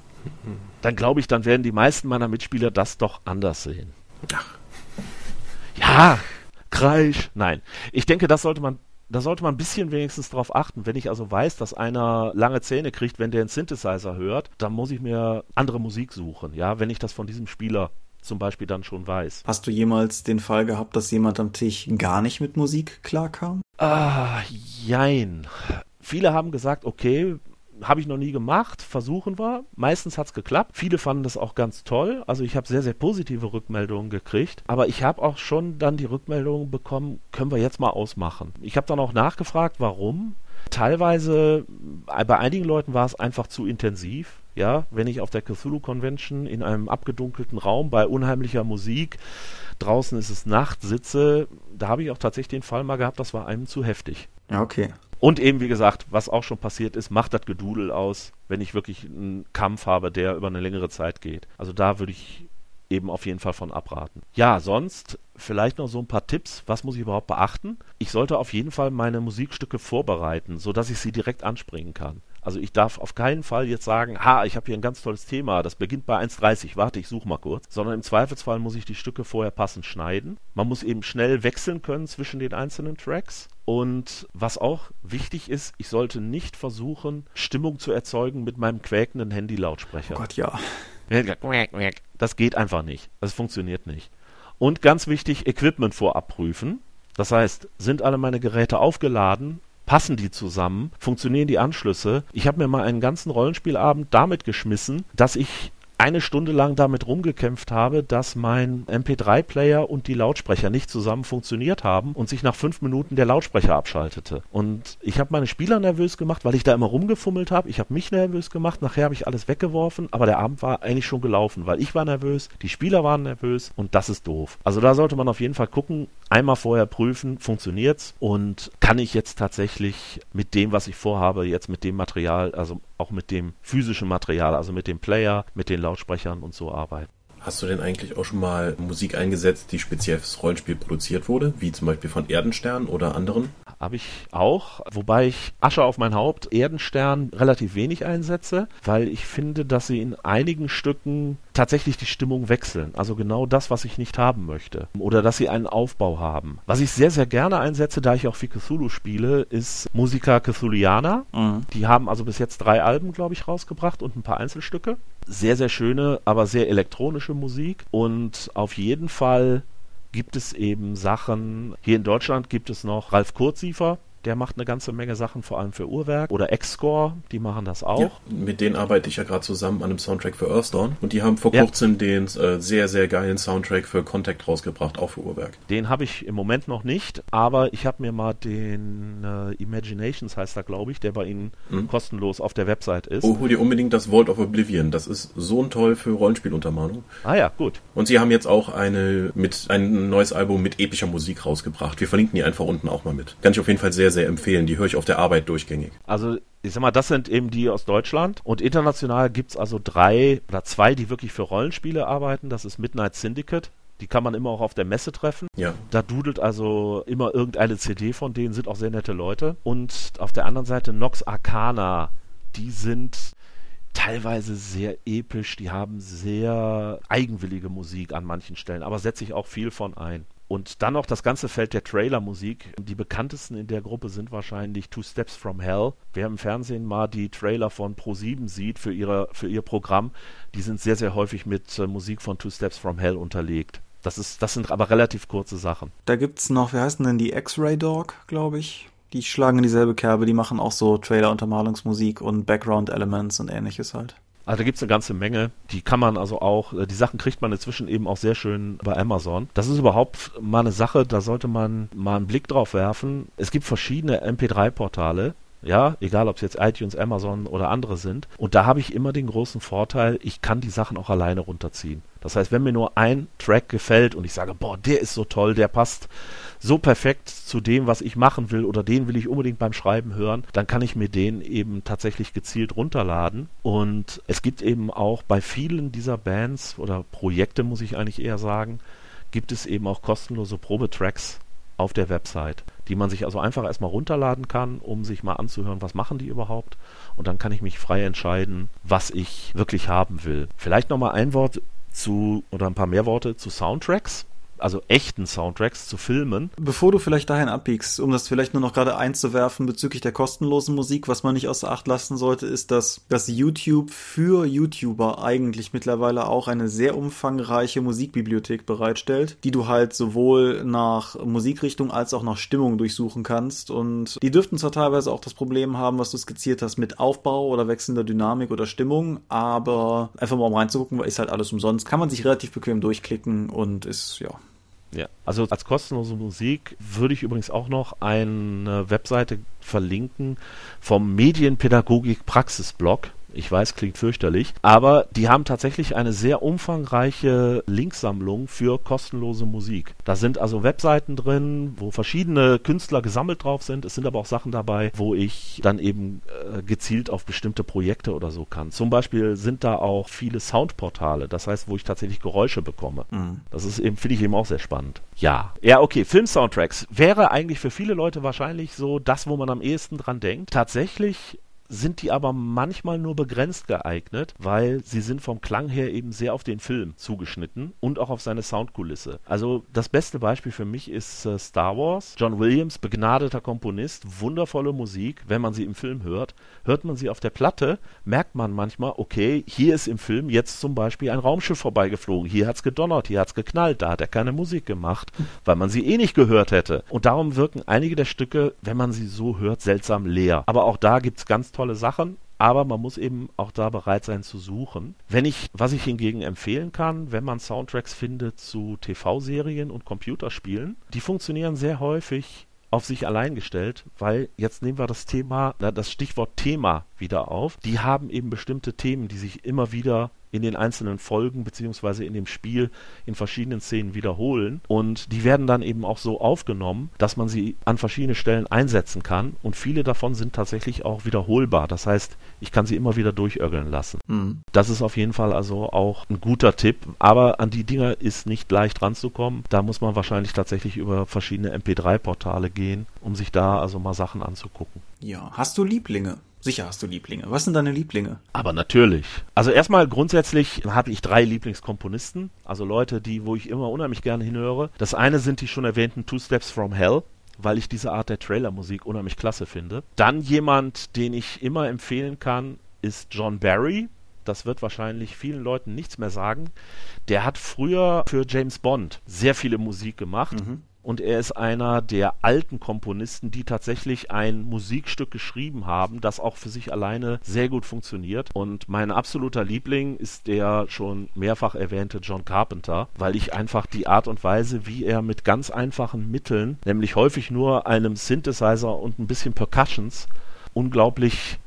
dann glaube ich, dann werden die meisten meiner Mitspieler das doch anders sehen. Ach. Ja, Kreisch. Nein. Ich denke, das sollte man da sollte man ein bisschen wenigstens drauf achten. Wenn ich also weiß, dass einer lange Zähne kriegt, wenn der einen Synthesizer hört, dann muss ich mir andere Musik suchen, ja, wenn ich das von diesem Spieler zum Beispiel dann schon weiß. Hast du jemals den Fall gehabt, dass jemand am Tisch gar nicht mit Musik klarkam? Ah, jein. Viele haben gesagt, okay, habe ich noch nie gemacht, versuchen wir. Meistens hat es geklappt. Viele fanden das auch ganz toll. Also ich habe sehr, sehr positive Rückmeldungen gekriegt. Aber ich habe auch schon dann die Rückmeldungen bekommen, können wir jetzt mal ausmachen. Ich habe dann auch nachgefragt, warum. Teilweise, äh, bei einigen Leuten war es einfach zu intensiv. Ja, wenn ich auf der Cthulhu Convention in einem abgedunkelten Raum bei unheimlicher Musik, draußen ist es Nacht, sitze, da habe ich auch tatsächlich den Fall mal gehabt, das war einem zu heftig. Ja, okay. Und eben, wie gesagt, was auch schon passiert ist, macht das Gedudel aus, wenn ich wirklich einen Kampf habe, der über eine längere Zeit geht. Also da würde ich eben auf jeden Fall von abraten. Ja, sonst vielleicht noch so ein paar Tipps. Was muss ich überhaupt beachten? Ich sollte auf jeden Fall meine Musikstücke vorbereiten, sodass ich sie direkt anspringen kann. Also ich darf auf keinen Fall jetzt sagen, ha, ich habe hier ein ganz tolles Thema, das beginnt bei 1,30, warte, ich suche mal kurz. Sondern im Zweifelsfall muss ich die Stücke vorher passend schneiden. Man muss eben schnell wechseln können zwischen den einzelnen Tracks. Und was auch wichtig ist, ich sollte nicht versuchen, Stimmung zu erzeugen mit meinem quäkenden Handy-Lautsprecher. Oh Gott, ja. Das geht einfach nicht. Das funktioniert nicht. Und ganz wichtig, Equipment vorab prüfen. Das heißt, sind alle meine Geräte aufgeladen? Passen die zusammen? Funktionieren die Anschlüsse? Ich habe mir mal einen ganzen Rollenspielabend damit geschmissen, dass ich eine Stunde lang damit rumgekämpft habe, dass mein MP3-Player und die Lautsprecher nicht zusammen funktioniert haben und sich nach fünf Minuten der Lautsprecher abschaltete. Und ich habe meine Spieler nervös gemacht, weil ich da immer rumgefummelt habe. Ich habe mich nervös gemacht. Nachher habe ich alles weggeworfen, aber der Abend war eigentlich schon gelaufen, weil ich war nervös, die Spieler waren nervös und das ist doof. Also da sollte man auf jeden Fall gucken, einmal vorher prüfen, funktioniert's und kann ich jetzt tatsächlich mit dem, was ich vorhabe, jetzt mit dem Material, also auch mit dem physischen Material, also mit dem Player, mit den Lautsprechern und so arbeiten. Hast du denn eigentlich auch schon mal Musik eingesetzt, die speziell fürs Rollenspiel produziert wurde, wie zum Beispiel von Erdenstern oder anderen? Habe ich auch, wobei ich Asche auf mein Haupt, Erdenstern relativ wenig einsetze, weil ich finde, dass sie in einigen Stücken tatsächlich die Stimmung wechseln. Also genau das, was ich nicht haben möchte. Oder dass sie einen Aufbau haben. Was ich sehr, sehr gerne einsetze, da ich auch viel Cthulhu spiele, ist Musica Cthulhiana. Mhm. Die haben also bis jetzt drei Alben, glaube ich, rausgebracht und ein paar Einzelstücke. Sehr, sehr schöne, aber sehr elektronische Musik. Und auf jeden Fall gibt es eben Sachen. Hier in Deutschland gibt es noch Ralf Kurziefer, der macht eine ganze Menge Sachen, vor allem für Uhrwerk. Oder X-Score, die machen das auch. Ja, mit denen arbeite ich ja gerade zusammen an einem Soundtrack für Earthdawn. Und die haben vor ja. kurzem den äh, sehr, sehr geilen Soundtrack für Contact rausgebracht, auch für Uhrwerk. Den habe ich im Moment noch nicht, aber ich habe mir mal den äh, Imaginations, heißt er, glaube ich, der bei Ihnen mhm. kostenlos auf der Website ist. Oh, hol dir unbedingt das Vault of Oblivion. Das ist so ein toll für Rollenspieluntermalung. Ah ja, gut. Und sie haben jetzt auch eine mit ein neues Album mit epischer Musik rausgebracht. Wir verlinken die einfach unten auch mal mit. Kann ich auf jeden Fall sehr, sehr empfehlen. Die höre ich auf der Arbeit durchgängig. Also ich sag mal, das sind eben die aus Deutschland. Und international gibt es also drei oder zwei, die wirklich für Rollenspiele arbeiten. Das ist Midnight Syndicate. Die kann man immer auch auf der Messe treffen. Ja. Da dudelt also immer irgendeine CD von denen, sind auch sehr nette Leute. Und auf der anderen Seite Nox Arcana. Die sind teilweise sehr episch, die haben sehr eigenwillige Musik an manchen Stellen, aber setze ich auch viel von ein. Und dann noch das ganze Feld der Trailer-Musik. Die bekanntesten in der Gruppe sind wahrscheinlich Two Steps from Hell. Wer im Fernsehen mal die Trailer von Pro7 sieht für, ihre, für ihr Programm, die sind sehr, sehr häufig mit äh, Musik von Two Steps from Hell unterlegt. Das, ist, das sind aber relativ kurze Sachen. Da gibt es noch, wie heißen denn die X-Ray Dog, glaube ich? Die schlagen in dieselbe Kerbe, die machen auch so Trailer-Untermalungsmusik und Background-Elements und ähnliches halt. Also da gibt es eine ganze Menge. Die kann man also auch, äh, die Sachen kriegt man inzwischen eben auch sehr schön bei Amazon. Das ist überhaupt mal eine Sache, da sollte man mal einen Blick drauf werfen. Es gibt verschiedene MP3-Portale. Ja, egal ob es jetzt iTunes, Amazon oder andere sind. Und da habe ich immer den großen Vorteil, ich kann die Sachen auch alleine runterziehen. Das heißt, wenn mir nur ein Track gefällt und ich sage, boah, der ist so toll, der passt so perfekt zu dem, was ich machen will oder den will ich unbedingt beim Schreiben hören, dann kann ich mir den eben tatsächlich gezielt runterladen. Und es gibt eben auch bei vielen dieser Bands oder Projekte, muss ich eigentlich eher sagen, gibt es eben auch kostenlose Probetracks auf der Website, die man sich also einfach erstmal runterladen kann, um sich mal anzuhören, was machen die überhaupt. Und dann kann ich mich frei entscheiden, was ich wirklich haben will. Vielleicht nochmal ein Wort zu oder ein paar mehr Worte zu Soundtracks also echten Soundtracks zu Filmen. Bevor du vielleicht dahin abbiegst, um das vielleicht nur noch gerade einzuwerfen bezüglich der kostenlosen Musik, was man nicht außer Acht lassen sollte, ist, dass, dass YouTube für YouTuber eigentlich mittlerweile auch eine sehr umfangreiche Musikbibliothek bereitstellt, die du halt sowohl nach Musikrichtung als auch nach Stimmung durchsuchen kannst. Und die dürften zwar teilweise auch das Problem haben, was du skizziert hast, mit Aufbau oder wechselnder Dynamik oder Stimmung, aber einfach mal um reinzugucken, ist halt alles umsonst. Kann man sich relativ bequem durchklicken und ist, ja, ja, also als kostenlose Musik würde ich übrigens auch noch eine Webseite verlinken vom Medienpädagogik Praxisblog. Ich weiß, klingt fürchterlich, aber die haben tatsächlich eine sehr umfangreiche Linksammlung für kostenlose Musik. Da sind also Webseiten drin, wo verschiedene Künstler gesammelt drauf sind. Es sind aber auch Sachen dabei, wo ich dann eben äh, gezielt auf bestimmte Projekte oder so kann. Zum Beispiel sind da auch viele Soundportale, das heißt, wo ich tatsächlich Geräusche bekomme. Mhm. Das ist eben, finde ich eben auch sehr spannend. Ja. Ja, okay, Film-Soundtracks wäre eigentlich für viele Leute wahrscheinlich so das, wo man am ehesten dran denkt. Tatsächlich sind die aber manchmal nur begrenzt geeignet, weil sie sind vom Klang her eben sehr auf den Film zugeschnitten und auch auf seine Soundkulisse. Also das beste Beispiel für mich ist äh, Star Wars. John Williams, begnadeter Komponist, wundervolle Musik. Wenn man sie im Film hört, hört man sie auf der Platte, merkt man manchmal, okay, hier ist im Film jetzt zum Beispiel ein Raumschiff vorbeigeflogen, hier hat's gedonnert, hier hat's geknallt, da hat er keine Musik gemacht, weil man sie eh nicht gehört hätte. Und darum wirken einige der Stücke, wenn man sie so hört, seltsam leer. Aber auch da gibt's ganz tolle Sachen aber man muss eben auch da bereit sein zu suchen. Wenn ich, was ich hingegen empfehlen kann, wenn man Soundtracks findet zu TV-Serien und Computerspielen, die funktionieren sehr häufig auf sich allein gestellt, weil jetzt nehmen wir das Thema, das Stichwort Thema wieder auf. Die haben eben bestimmte Themen, die sich immer wieder in den einzelnen Folgen beziehungsweise in dem Spiel in verschiedenen Szenen wiederholen und die werden dann eben auch so aufgenommen, dass man sie an verschiedene Stellen einsetzen kann und viele davon sind tatsächlich auch wiederholbar. Das heißt, ich kann sie immer wieder durchögeln lassen. Mhm. Das ist auf jeden Fall also auch ein guter Tipp, aber an die Dinger ist nicht leicht ranzukommen. Da muss man wahrscheinlich tatsächlich über verschiedene MP3-Portale gehen, um sich da also mal Sachen anzugucken. Ja, hast du Lieblinge? Sicher hast du Lieblinge. Was sind deine Lieblinge? Aber natürlich. Also erstmal grundsätzlich habe ich drei Lieblingskomponisten, also Leute, die, wo ich immer unheimlich gerne hinhöre. Das eine sind die schon erwähnten Two Steps from Hell, weil ich diese Art der Trailermusik unheimlich klasse finde. Dann jemand, den ich immer empfehlen kann, ist John Barry. Das wird wahrscheinlich vielen Leuten nichts mehr sagen. Der hat früher für James Bond sehr viele Musik gemacht. Mhm und er ist einer der alten Komponisten, die tatsächlich ein Musikstück geschrieben haben, das auch für sich alleine sehr gut funktioniert. Und mein absoluter Liebling ist der schon mehrfach erwähnte John Carpenter, weil ich einfach die Art und Weise, wie er mit ganz einfachen Mitteln, nämlich häufig nur einem Synthesizer und ein bisschen Percussions, unglaublich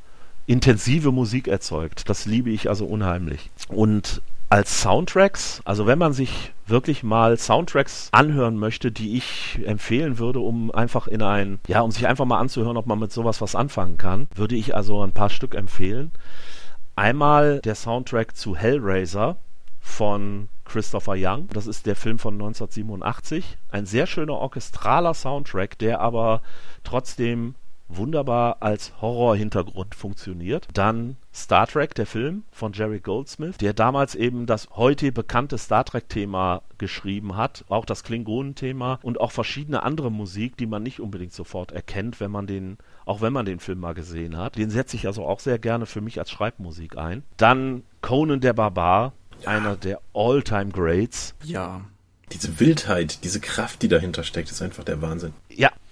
intensive Musik erzeugt. Das liebe ich also unheimlich. Und als Soundtracks, also wenn man sich wirklich mal Soundtracks anhören möchte, die ich empfehlen würde, um einfach in ein, ja, um sich einfach mal anzuhören, ob man mit sowas was anfangen kann, würde ich also ein paar Stück empfehlen. Einmal der Soundtrack zu Hellraiser von Christopher Young. Das ist der Film von 1987. Ein sehr schöner orchestraler Soundtrack, der aber trotzdem wunderbar als Horror-Hintergrund funktioniert. Dann Star Trek, der Film von Jerry Goldsmith, der damals eben das heute bekannte Star Trek-Thema geschrieben hat, auch das Klingonen-Thema und auch verschiedene andere Musik, die man nicht unbedingt sofort erkennt, wenn man den, auch wenn man den Film mal gesehen hat. Den setze ich also auch sehr gerne für mich als Schreibmusik ein. Dann Conan der Barbar, ja. einer der All-Time Greats. Ja. Diese Wildheit, diese Kraft, die dahinter steckt, ist einfach der Wahnsinn.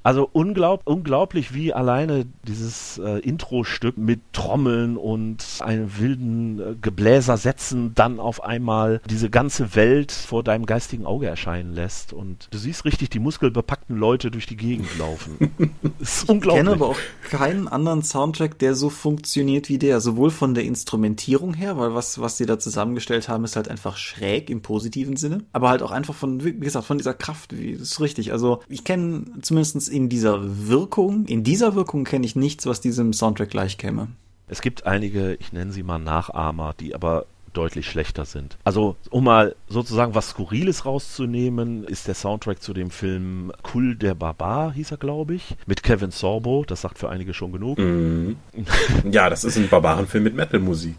Also unglaub, unglaublich, wie alleine dieses äh, Intro-Stück mit Trommeln und einem wilden äh, Gebläsersätzen dann auf einmal diese ganze Welt vor deinem geistigen Auge erscheinen lässt. Und du siehst richtig die muskelbepackten Leute durch die Gegend laufen. ist unglaublich. Ich kenne aber auch keinen anderen Soundtrack, der so funktioniert wie der. Sowohl von der Instrumentierung her, weil was, was sie da zusammengestellt haben, ist halt einfach schräg im positiven Sinne. Aber halt auch einfach von, wie gesagt, von dieser Kraft. Wie, das ist richtig. Also ich kenne zumindest in dieser Wirkung, in dieser Wirkung kenne ich nichts, was diesem Soundtrack gleich käme. Es gibt einige, ich nenne sie mal Nachahmer, die aber deutlich schlechter sind. Also, um mal sozusagen was Skurriles rauszunehmen, ist der Soundtrack zu dem Film Kull der Barbar, hieß er, glaube ich, mit Kevin Sorbo. Das sagt für einige schon genug. Mhm. Ja, das ist ein Barbarenfilm mit Metal-Musik.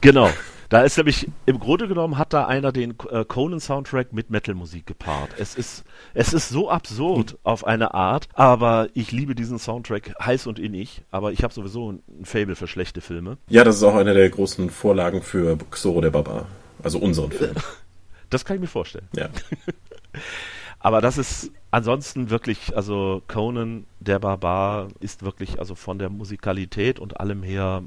Genau. Da ist nämlich, im Grunde genommen hat da einer den äh, Conan-Soundtrack mit Metal-Musik gepaart. Es ist, es ist so absurd mhm. auf eine Art, aber ich liebe diesen Soundtrack heiß und innig, aber ich habe sowieso ein, ein Fable für schlechte Filme. Ja, das ist auch eine der großen Vorlagen für Xoro der Barbar. Also unseren Film. Das kann ich mir vorstellen. Ja. aber das ist ansonsten wirklich, also Conan der Barbar ist wirklich also von der Musikalität und allem her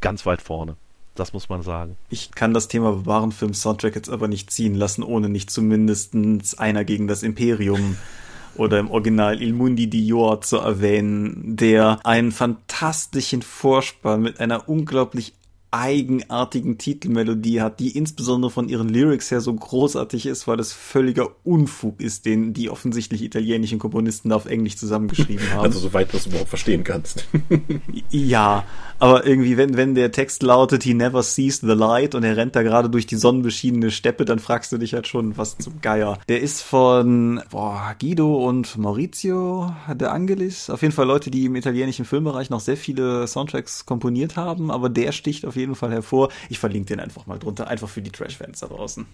ganz weit vorne. Das muss man sagen. Ich kann das Thema Barbarenfilm-Soundtrack jetzt aber nicht ziehen lassen, ohne nicht zumindest einer gegen das Imperium oder im Original Il Mundi Dior zu erwähnen, der einen fantastischen Vorspann mit einer unglaublich eigenartigen Titelmelodie hat, die insbesondere von ihren Lyrics her so großartig ist, weil es völliger Unfug ist, den die offensichtlich italienischen Komponisten da auf Englisch zusammengeschrieben haben. Also soweit du es überhaupt verstehen kannst. ja, aber irgendwie, wenn, wenn der Text lautet, he never sees the light und er rennt da gerade durch die sonnenbeschienene Steppe, dann fragst du dich halt schon, was zum Geier. Der ist von boah, Guido und Maurizio de Angelis. Auf jeden Fall Leute, die im italienischen Filmbereich noch sehr viele Soundtracks komponiert haben, aber der sticht auf jeden Fall hervor. Ich verlinke den einfach mal drunter, einfach für die Trash-Fans da draußen.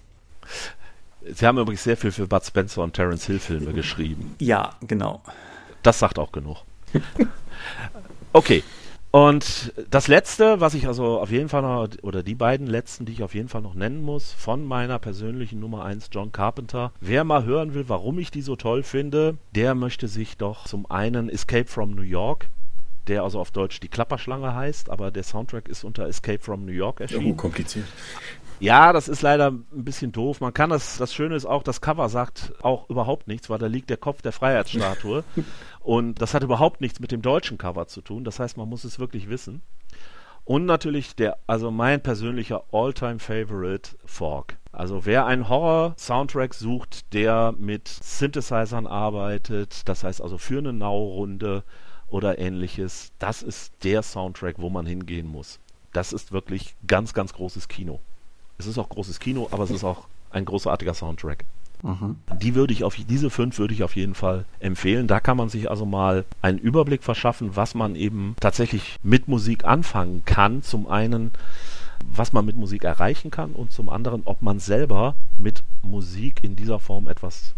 Sie haben übrigens sehr viel für Bud Spencer und Terence Hill Filme geschrieben. Ja, genau. Das sagt auch genug. Okay, und das letzte, was ich also auf jeden Fall noch, oder die beiden letzten, die ich auf jeden Fall noch nennen muss, von meiner persönlichen Nummer 1 John Carpenter. Wer mal hören will, warum ich die so toll finde, der möchte sich doch zum einen Escape from New York, der also auf Deutsch die Klapperschlange heißt, aber der Soundtrack ist unter Escape from New York erschienen. Oh, kompliziert. Ja, das ist leider ein bisschen doof. Man kann das, das Schöne ist auch, das Cover sagt auch überhaupt nichts, weil da liegt der Kopf der Freiheitsstatue. und das hat überhaupt nichts mit dem deutschen Cover zu tun. Das heißt, man muss es wirklich wissen. Und natürlich der, also mein persönlicher All-Time Favorite Fork. Also wer einen Horror-Soundtrack sucht, der mit Synthesizern arbeitet, das heißt also für eine Now-Runde oder ähnliches, das ist der Soundtrack, wo man hingehen muss. Das ist wirklich ganz, ganz großes Kino. Es ist auch großes Kino, aber es ist auch ein großartiger Soundtrack. Mhm. Die würde ich auf diese fünf würde ich auf jeden Fall empfehlen. Da kann man sich also mal einen Überblick verschaffen, was man eben tatsächlich mit Musik anfangen kann. Zum einen, was man mit Musik erreichen kann und zum anderen, ob man selber mit Musik in dieser Form etwas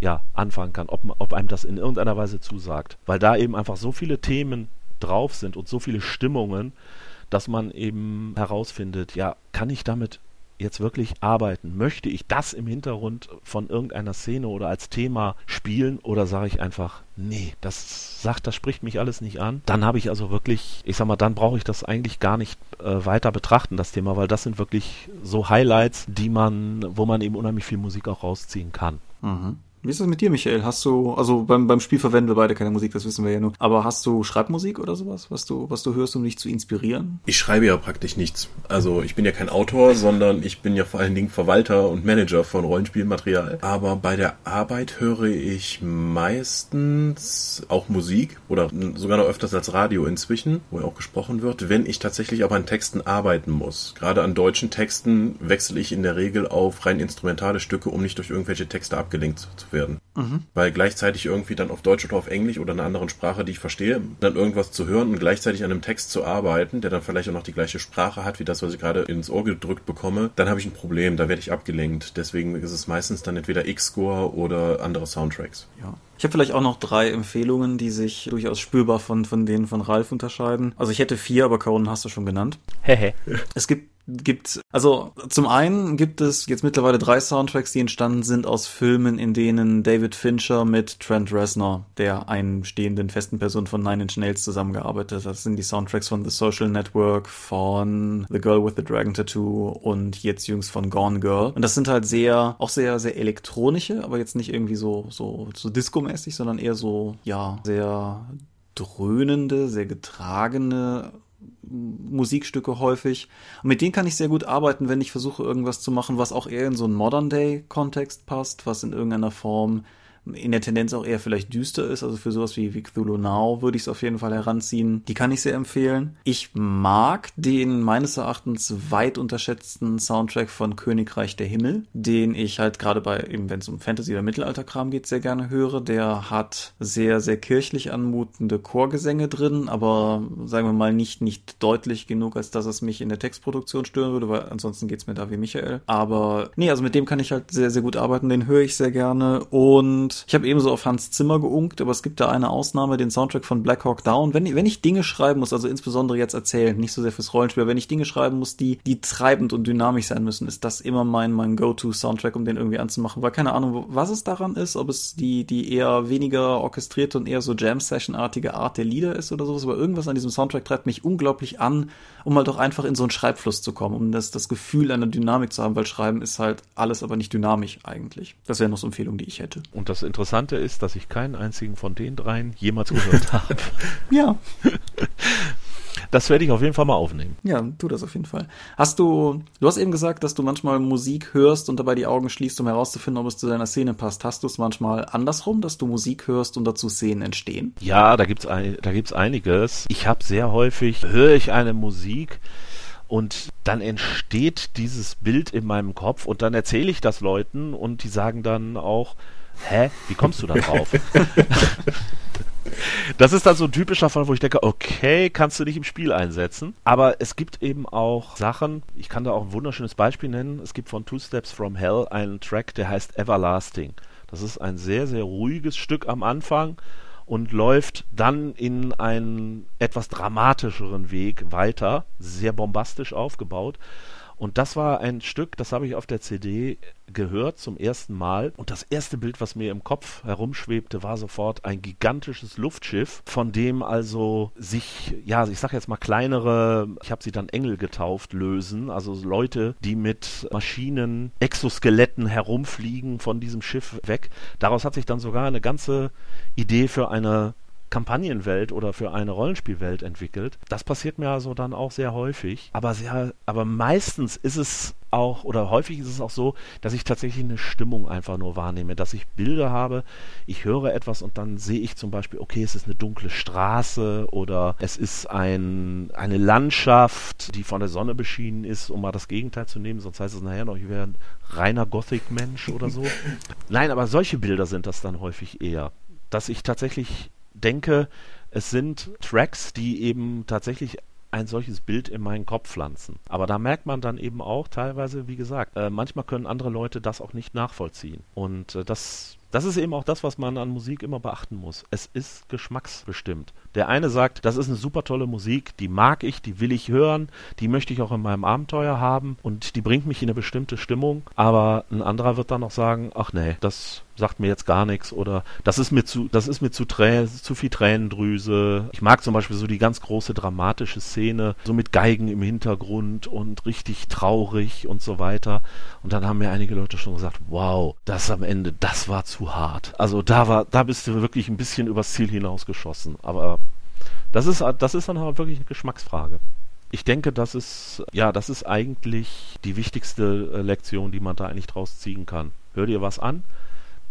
ja, anfangen kann, ob, ob einem das in irgendeiner Weise zusagt. Weil da eben einfach so viele Themen drauf sind und so viele Stimmungen, dass man eben herausfindet, ja, kann ich damit jetzt wirklich arbeiten? Möchte ich das im Hintergrund von irgendeiner Szene oder als Thema spielen oder sage ich einfach, nee, das sagt, das spricht mich alles nicht an? Dann habe ich also wirklich, ich sag mal, dann brauche ich das eigentlich gar nicht äh, weiter betrachten, das Thema, weil das sind wirklich so Highlights, die man, wo man eben unheimlich viel Musik auch rausziehen kann. Mhm. Wie ist das mit dir, Michael? Hast du, also beim, beim Spiel verwenden wir beide keine Musik, das wissen wir ja nur. Aber hast du Schreibmusik oder sowas, was du, was du hörst, um dich zu inspirieren? Ich schreibe ja praktisch nichts. Also ich bin ja kein Autor, sondern ich bin ja vor allen Dingen Verwalter und Manager von Rollenspielmaterial. Aber bei der Arbeit höre ich meistens auch Musik oder sogar noch öfters als Radio inzwischen, wo ja auch gesprochen wird, wenn ich tatsächlich aber an Texten arbeiten muss. Gerade an deutschen Texten wechsle ich in der Regel auf rein instrumentale Stücke, um nicht durch irgendwelche Texte abgelenkt zu werden. Mhm. Weil gleichzeitig irgendwie dann auf Deutsch oder auf Englisch oder einer anderen Sprache, die ich verstehe, dann irgendwas zu hören und gleichzeitig an einem Text zu arbeiten, der dann vielleicht auch noch die gleiche Sprache hat, wie das, was ich gerade ins Ohr gedrückt bekomme, dann habe ich ein Problem, da werde ich abgelenkt. Deswegen ist es meistens dann entweder X-Score oder andere Soundtracks. Ja. Ich habe vielleicht auch noch drei Empfehlungen, die sich durchaus spürbar von, von denen von Ralf unterscheiden. Also ich hätte vier, aber Conan hast du schon genannt. Hehe. es gibt gibt, also zum einen gibt es jetzt mittlerweile drei Soundtracks, die entstanden sind aus Filmen, in denen David Fincher mit Trent Reznor, der einen stehenden festen Person von Nine Inch Nails zusammengearbeitet hat. Das sind die Soundtracks von The Social Network, von The Girl with the Dragon Tattoo und jetzt jüngst von Gone Girl. Und das sind halt sehr, auch sehr, sehr elektronische, aber jetzt nicht irgendwie so, so, so Disco-mäßig, sondern eher so, ja, sehr dröhnende, sehr getragene Musikstücke häufig. Und mit denen kann ich sehr gut arbeiten, wenn ich versuche, irgendwas zu machen, was auch eher in so einen Modern-Day-Kontext passt, was in irgendeiner Form in der Tendenz auch eher vielleicht düster ist. Also für sowas wie, wie Cthulhu Now würde ich es auf jeden Fall heranziehen. Die kann ich sehr empfehlen. Ich mag den meines Erachtens weit unterschätzten Soundtrack von Königreich der Himmel, den ich halt gerade bei, eben wenn es um Fantasy oder Mittelalterkram geht, sehr gerne höre. Der hat sehr, sehr kirchlich anmutende Chorgesänge drin, aber sagen wir mal nicht, nicht deutlich genug, als dass es mich in der Textproduktion stören würde, weil ansonsten geht's mir da wie Michael. Aber nee, also mit dem kann ich halt sehr, sehr gut arbeiten. Den höre ich sehr gerne und ich habe ebenso auf Hans Zimmer geunkt, aber es gibt da eine Ausnahme, den Soundtrack von Black Hawk Down. Wenn, wenn ich Dinge schreiben muss, also insbesondere jetzt erzählen, nicht so sehr fürs Rollenspiel, wenn ich Dinge schreiben muss, die, die treibend und dynamisch sein müssen, ist das immer mein, mein Go-To-Soundtrack, um den irgendwie anzumachen. Weil keine Ahnung, was es daran ist, ob es die, die eher weniger orchestrierte und eher so Jam-Session-artige Art der Lieder ist oder sowas, aber irgendwas an diesem Soundtrack treibt mich unglaublich an, um halt auch einfach in so einen Schreibfluss zu kommen, um das, das Gefühl einer Dynamik zu haben, weil Schreiben ist halt alles aber nicht dynamisch eigentlich. Das wäre noch so eine Empfehlung, die ich hätte. Und das Interessante ist, dass ich keinen einzigen von den dreien jemals gehört habe. ja. Das werde ich auf jeden Fall mal aufnehmen. Ja, tu das auf jeden Fall. Hast du, du hast eben gesagt, dass du manchmal Musik hörst und dabei die Augen schließt, um herauszufinden, ob es zu deiner Szene passt. Hast du es manchmal andersrum, dass du Musik hörst und dazu Szenen entstehen? Ja, da gibt's ein, da gibt's einiges. Ich habe sehr häufig höre ich eine Musik und dann entsteht dieses Bild in meinem Kopf und dann erzähle ich das Leuten und die sagen dann auch, hä, wie kommst du da drauf? das ist dann so ein typischer Fall, wo ich denke, okay, kannst du dich im Spiel einsetzen. Aber es gibt eben auch Sachen, ich kann da auch ein wunderschönes Beispiel nennen. Es gibt von Two Steps from Hell einen Track, der heißt Everlasting. Das ist ein sehr, sehr ruhiges Stück am Anfang und läuft dann in einen etwas dramatischeren Weg weiter, sehr bombastisch aufgebaut. Und das war ein Stück, das habe ich auf der CD gehört zum ersten Mal. Und das erste Bild, was mir im Kopf herumschwebte, war sofort ein gigantisches Luftschiff, von dem also sich, ja, ich sage jetzt mal kleinere, ich habe sie dann Engel getauft, lösen. Also Leute, die mit Maschinen, Exoskeletten herumfliegen von diesem Schiff weg. Daraus hat sich dann sogar eine ganze Idee für eine Kampagnenwelt oder für eine Rollenspielwelt entwickelt. Das passiert mir also dann auch sehr häufig. Aber sehr, aber meistens ist es auch, oder häufig ist es auch so, dass ich tatsächlich eine Stimmung einfach nur wahrnehme, dass ich Bilder habe, ich höre etwas und dann sehe ich zum Beispiel, okay, es ist eine dunkle Straße oder es ist ein, eine Landschaft, die von der Sonne beschienen ist, um mal das Gegenteil zu nehmen, sonst heißt es nachher noch, ich wäre ein reiner Gothic-Mensch oder so. Nein, aber solche Bilder sind das dann häufig eher, dass ich tatsächlich denke, es sind Tracks, die eben tatsächlich ein solches Bild in meinen Kopf pflanzen. Aber da merkt man dann eben auch teilweise, wie gesagt, äh, manchmal können andere Leute das auch nicht nachvollziehen. Und äh, das das ist eben auch das, was man an Musik immer beachten muss. Es ist geschmacksbestimmt. Der eine sagt, das ist eine super tolle Musik, die mag ich, die will ich hören, die möchte ich auch in meinem Abenteuer haben und die bringt mich in eine bestimmte Stimmung. Aber ein anderer wird dann auch sagen, ach nee, das sagt mir jetzt gar nichts oder das ist mir zu, das ist mir zu, Trä zu viel Tränendrüse. Ich mag zum Beispiel so die ganz große dramatische Szene, so mit Geigen im Hintergrund und richtig traurig und so weiter. Und dann haben mir einige Leute schon gesagt, wow, das am Ende, das war zu hart. Also da war, da bist du wirklich ein bisschen übers Ziel hinausgeschossen. Aber das ist, das ist dann halt wirklich eine Geschmacksfrage. Ich denke, das ist, ja, das ist eigentlich die wichtigste äh, Lektion, die man da eigentlich draus ziehen kann. Hör dir was an,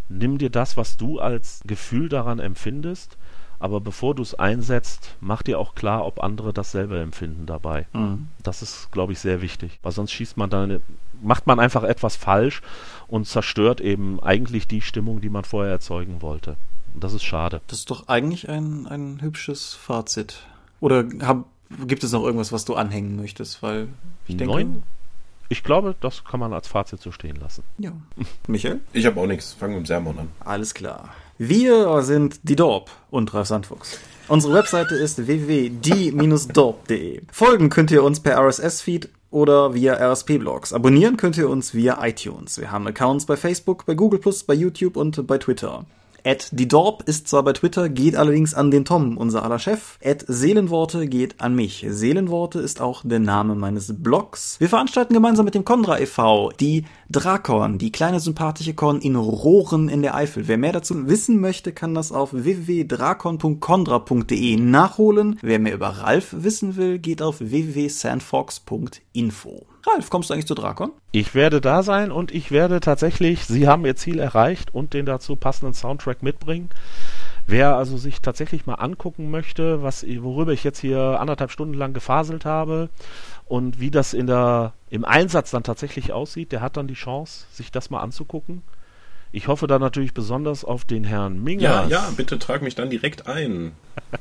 nimm dir das, was du als Gefühl daran empfindest, aber bevor du es einsetzt, mach dir auch klar, ob andere dasselbe empfinden dabei. Mhm. Das ist, glaube ich, sehr wichtig, weil sonst schießt man dann, macht man einfach etwas falsch und zerstört eben eigentlich die Stimmung, die man vorher erzeugen wollte. Und das ist schade. Das ist doch eigentlich ein, ein hübsches Fazit. Oder hab, gibt es noch irgendwas, was du anhängen möchtest? Weil ich denke, Neun ich glaube, das kann man als Fazit so stehen lassen. Ja. Michael? Ich habe auch nichts. Fangen wir mit dem Sermon an. Alles klar. Wir sind die Dorp und Ralf Sandfuchs. Unsere Webseite ist www.die-dorp.de. Folgen könnt ihr uns per RSS-Feed oder via RSP-Blogs. Abonnieren könnt ihr uns via iTunes. Wir haben Accounts bei Facebook, bei Google+, bei YouTube und bei Twitter. At die Dorp ist zwar bei Twitter, geht allerdings an den Tom, unser aller Chef. At Seelenworte geht an mich. Seelenworte ist auch der Name meines Blogs. Wir veranstalten gemeinsam mit dem Condra e.V. die Drakon, die kleine sympathische Con in Rohren in der Eifel. Wer mehr dazu wissen möchte, kann das auf www.drakon.condra.de nachholen. Wer mehr über Ralf wissen will, geht auf www.sandfox.info. Ralf, kommst du eigentlich zu Drakon? Ich werde da sein und ich werde tatsächlich, Sie haben Ihr Ziel erreicht und den dazu passenden Soundtrack mitbringen. Wer also sich tatsächlich mal angucken möchte, was, worüber ich jetzt hier anderthalb Stunden lang gefaselt habe und wie das in der, im Einsatz dann tatsächlich aussieht, der hat dann die Chance, sich das mal anzugucken. Ich hoffe da natürlich besonders auf den Herrn Mingers. Ja, ja, bitte trag mich dann direkt ein.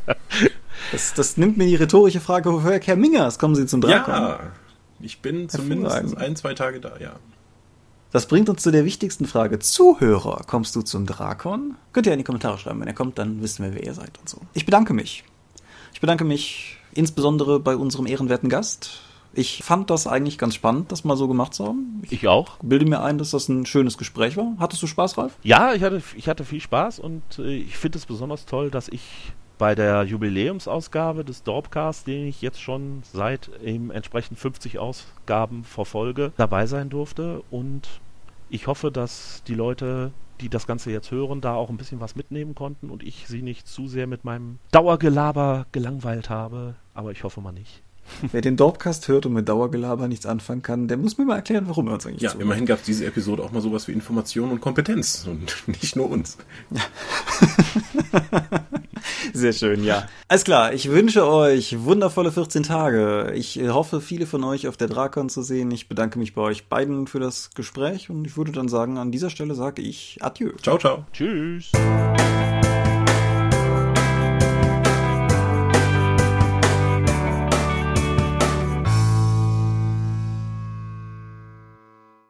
das, das nimmt mir die rhetorische Frage, woher Herr Mingers kommen Sie zum Drakon? Ja, ich bin zumindest ein, zwei Tage da, ja. Das bringt uns zu der wichtigsten Frage. Zuhörer, kommst du zum Drakon? Könnt ihr in die Kommentare schreiben. Wenn er kommt, dann wissen wir, wer ihr seid und so. Ich bedanke mich. Ich bedanke mich insbesondere bei unserem ehrenwerten Gast. Ich fand das eigentlich ganz spannend, das mal so gemacht zu haben. Ich, ich auch. Bilde mir ein, dass das ein schönes Gespräch war. Hattest du Spaß, Ralf? Ja, ich hatte, ich hatte viel Spaß und äh, ich finde es besonders toll, dass ich bei der Jubiläumsausgabe des Dorpcast, den ich jetzt schon seit eben entsprechend 50 Ausgaben verfolge, dabei sein durfte. Und ich hoffe, dass die Leute die das Ganze jetzt hören, da auch ein bisschen was mitnehmen konnten und ich sie nicht zu sehr mit meinem Dauergelaber gelangweilt habe. Aber ich hoffe mal nicht. Wer den Dorpcast hört und mit Dauergelaber nichts anfangen kann, der muss mir mal erklären, warum er uns eigentlich Ja, zuhört. immerhin gab es diese Episode auch mal sowas wie Information und Kompetenz und nicht nur uns. Sehr schön, ja. Alles klar, ich wünsche euch wundervolle 14 Tage. Ich hoffe, viele von euch auf der Drakon zu sehen. Ich bedanke mich bei euch beiden für das Gespräch und ich würde dann sagen, an dieser Stelle sage ich Adieu. Ciao, ciao. Tschüss.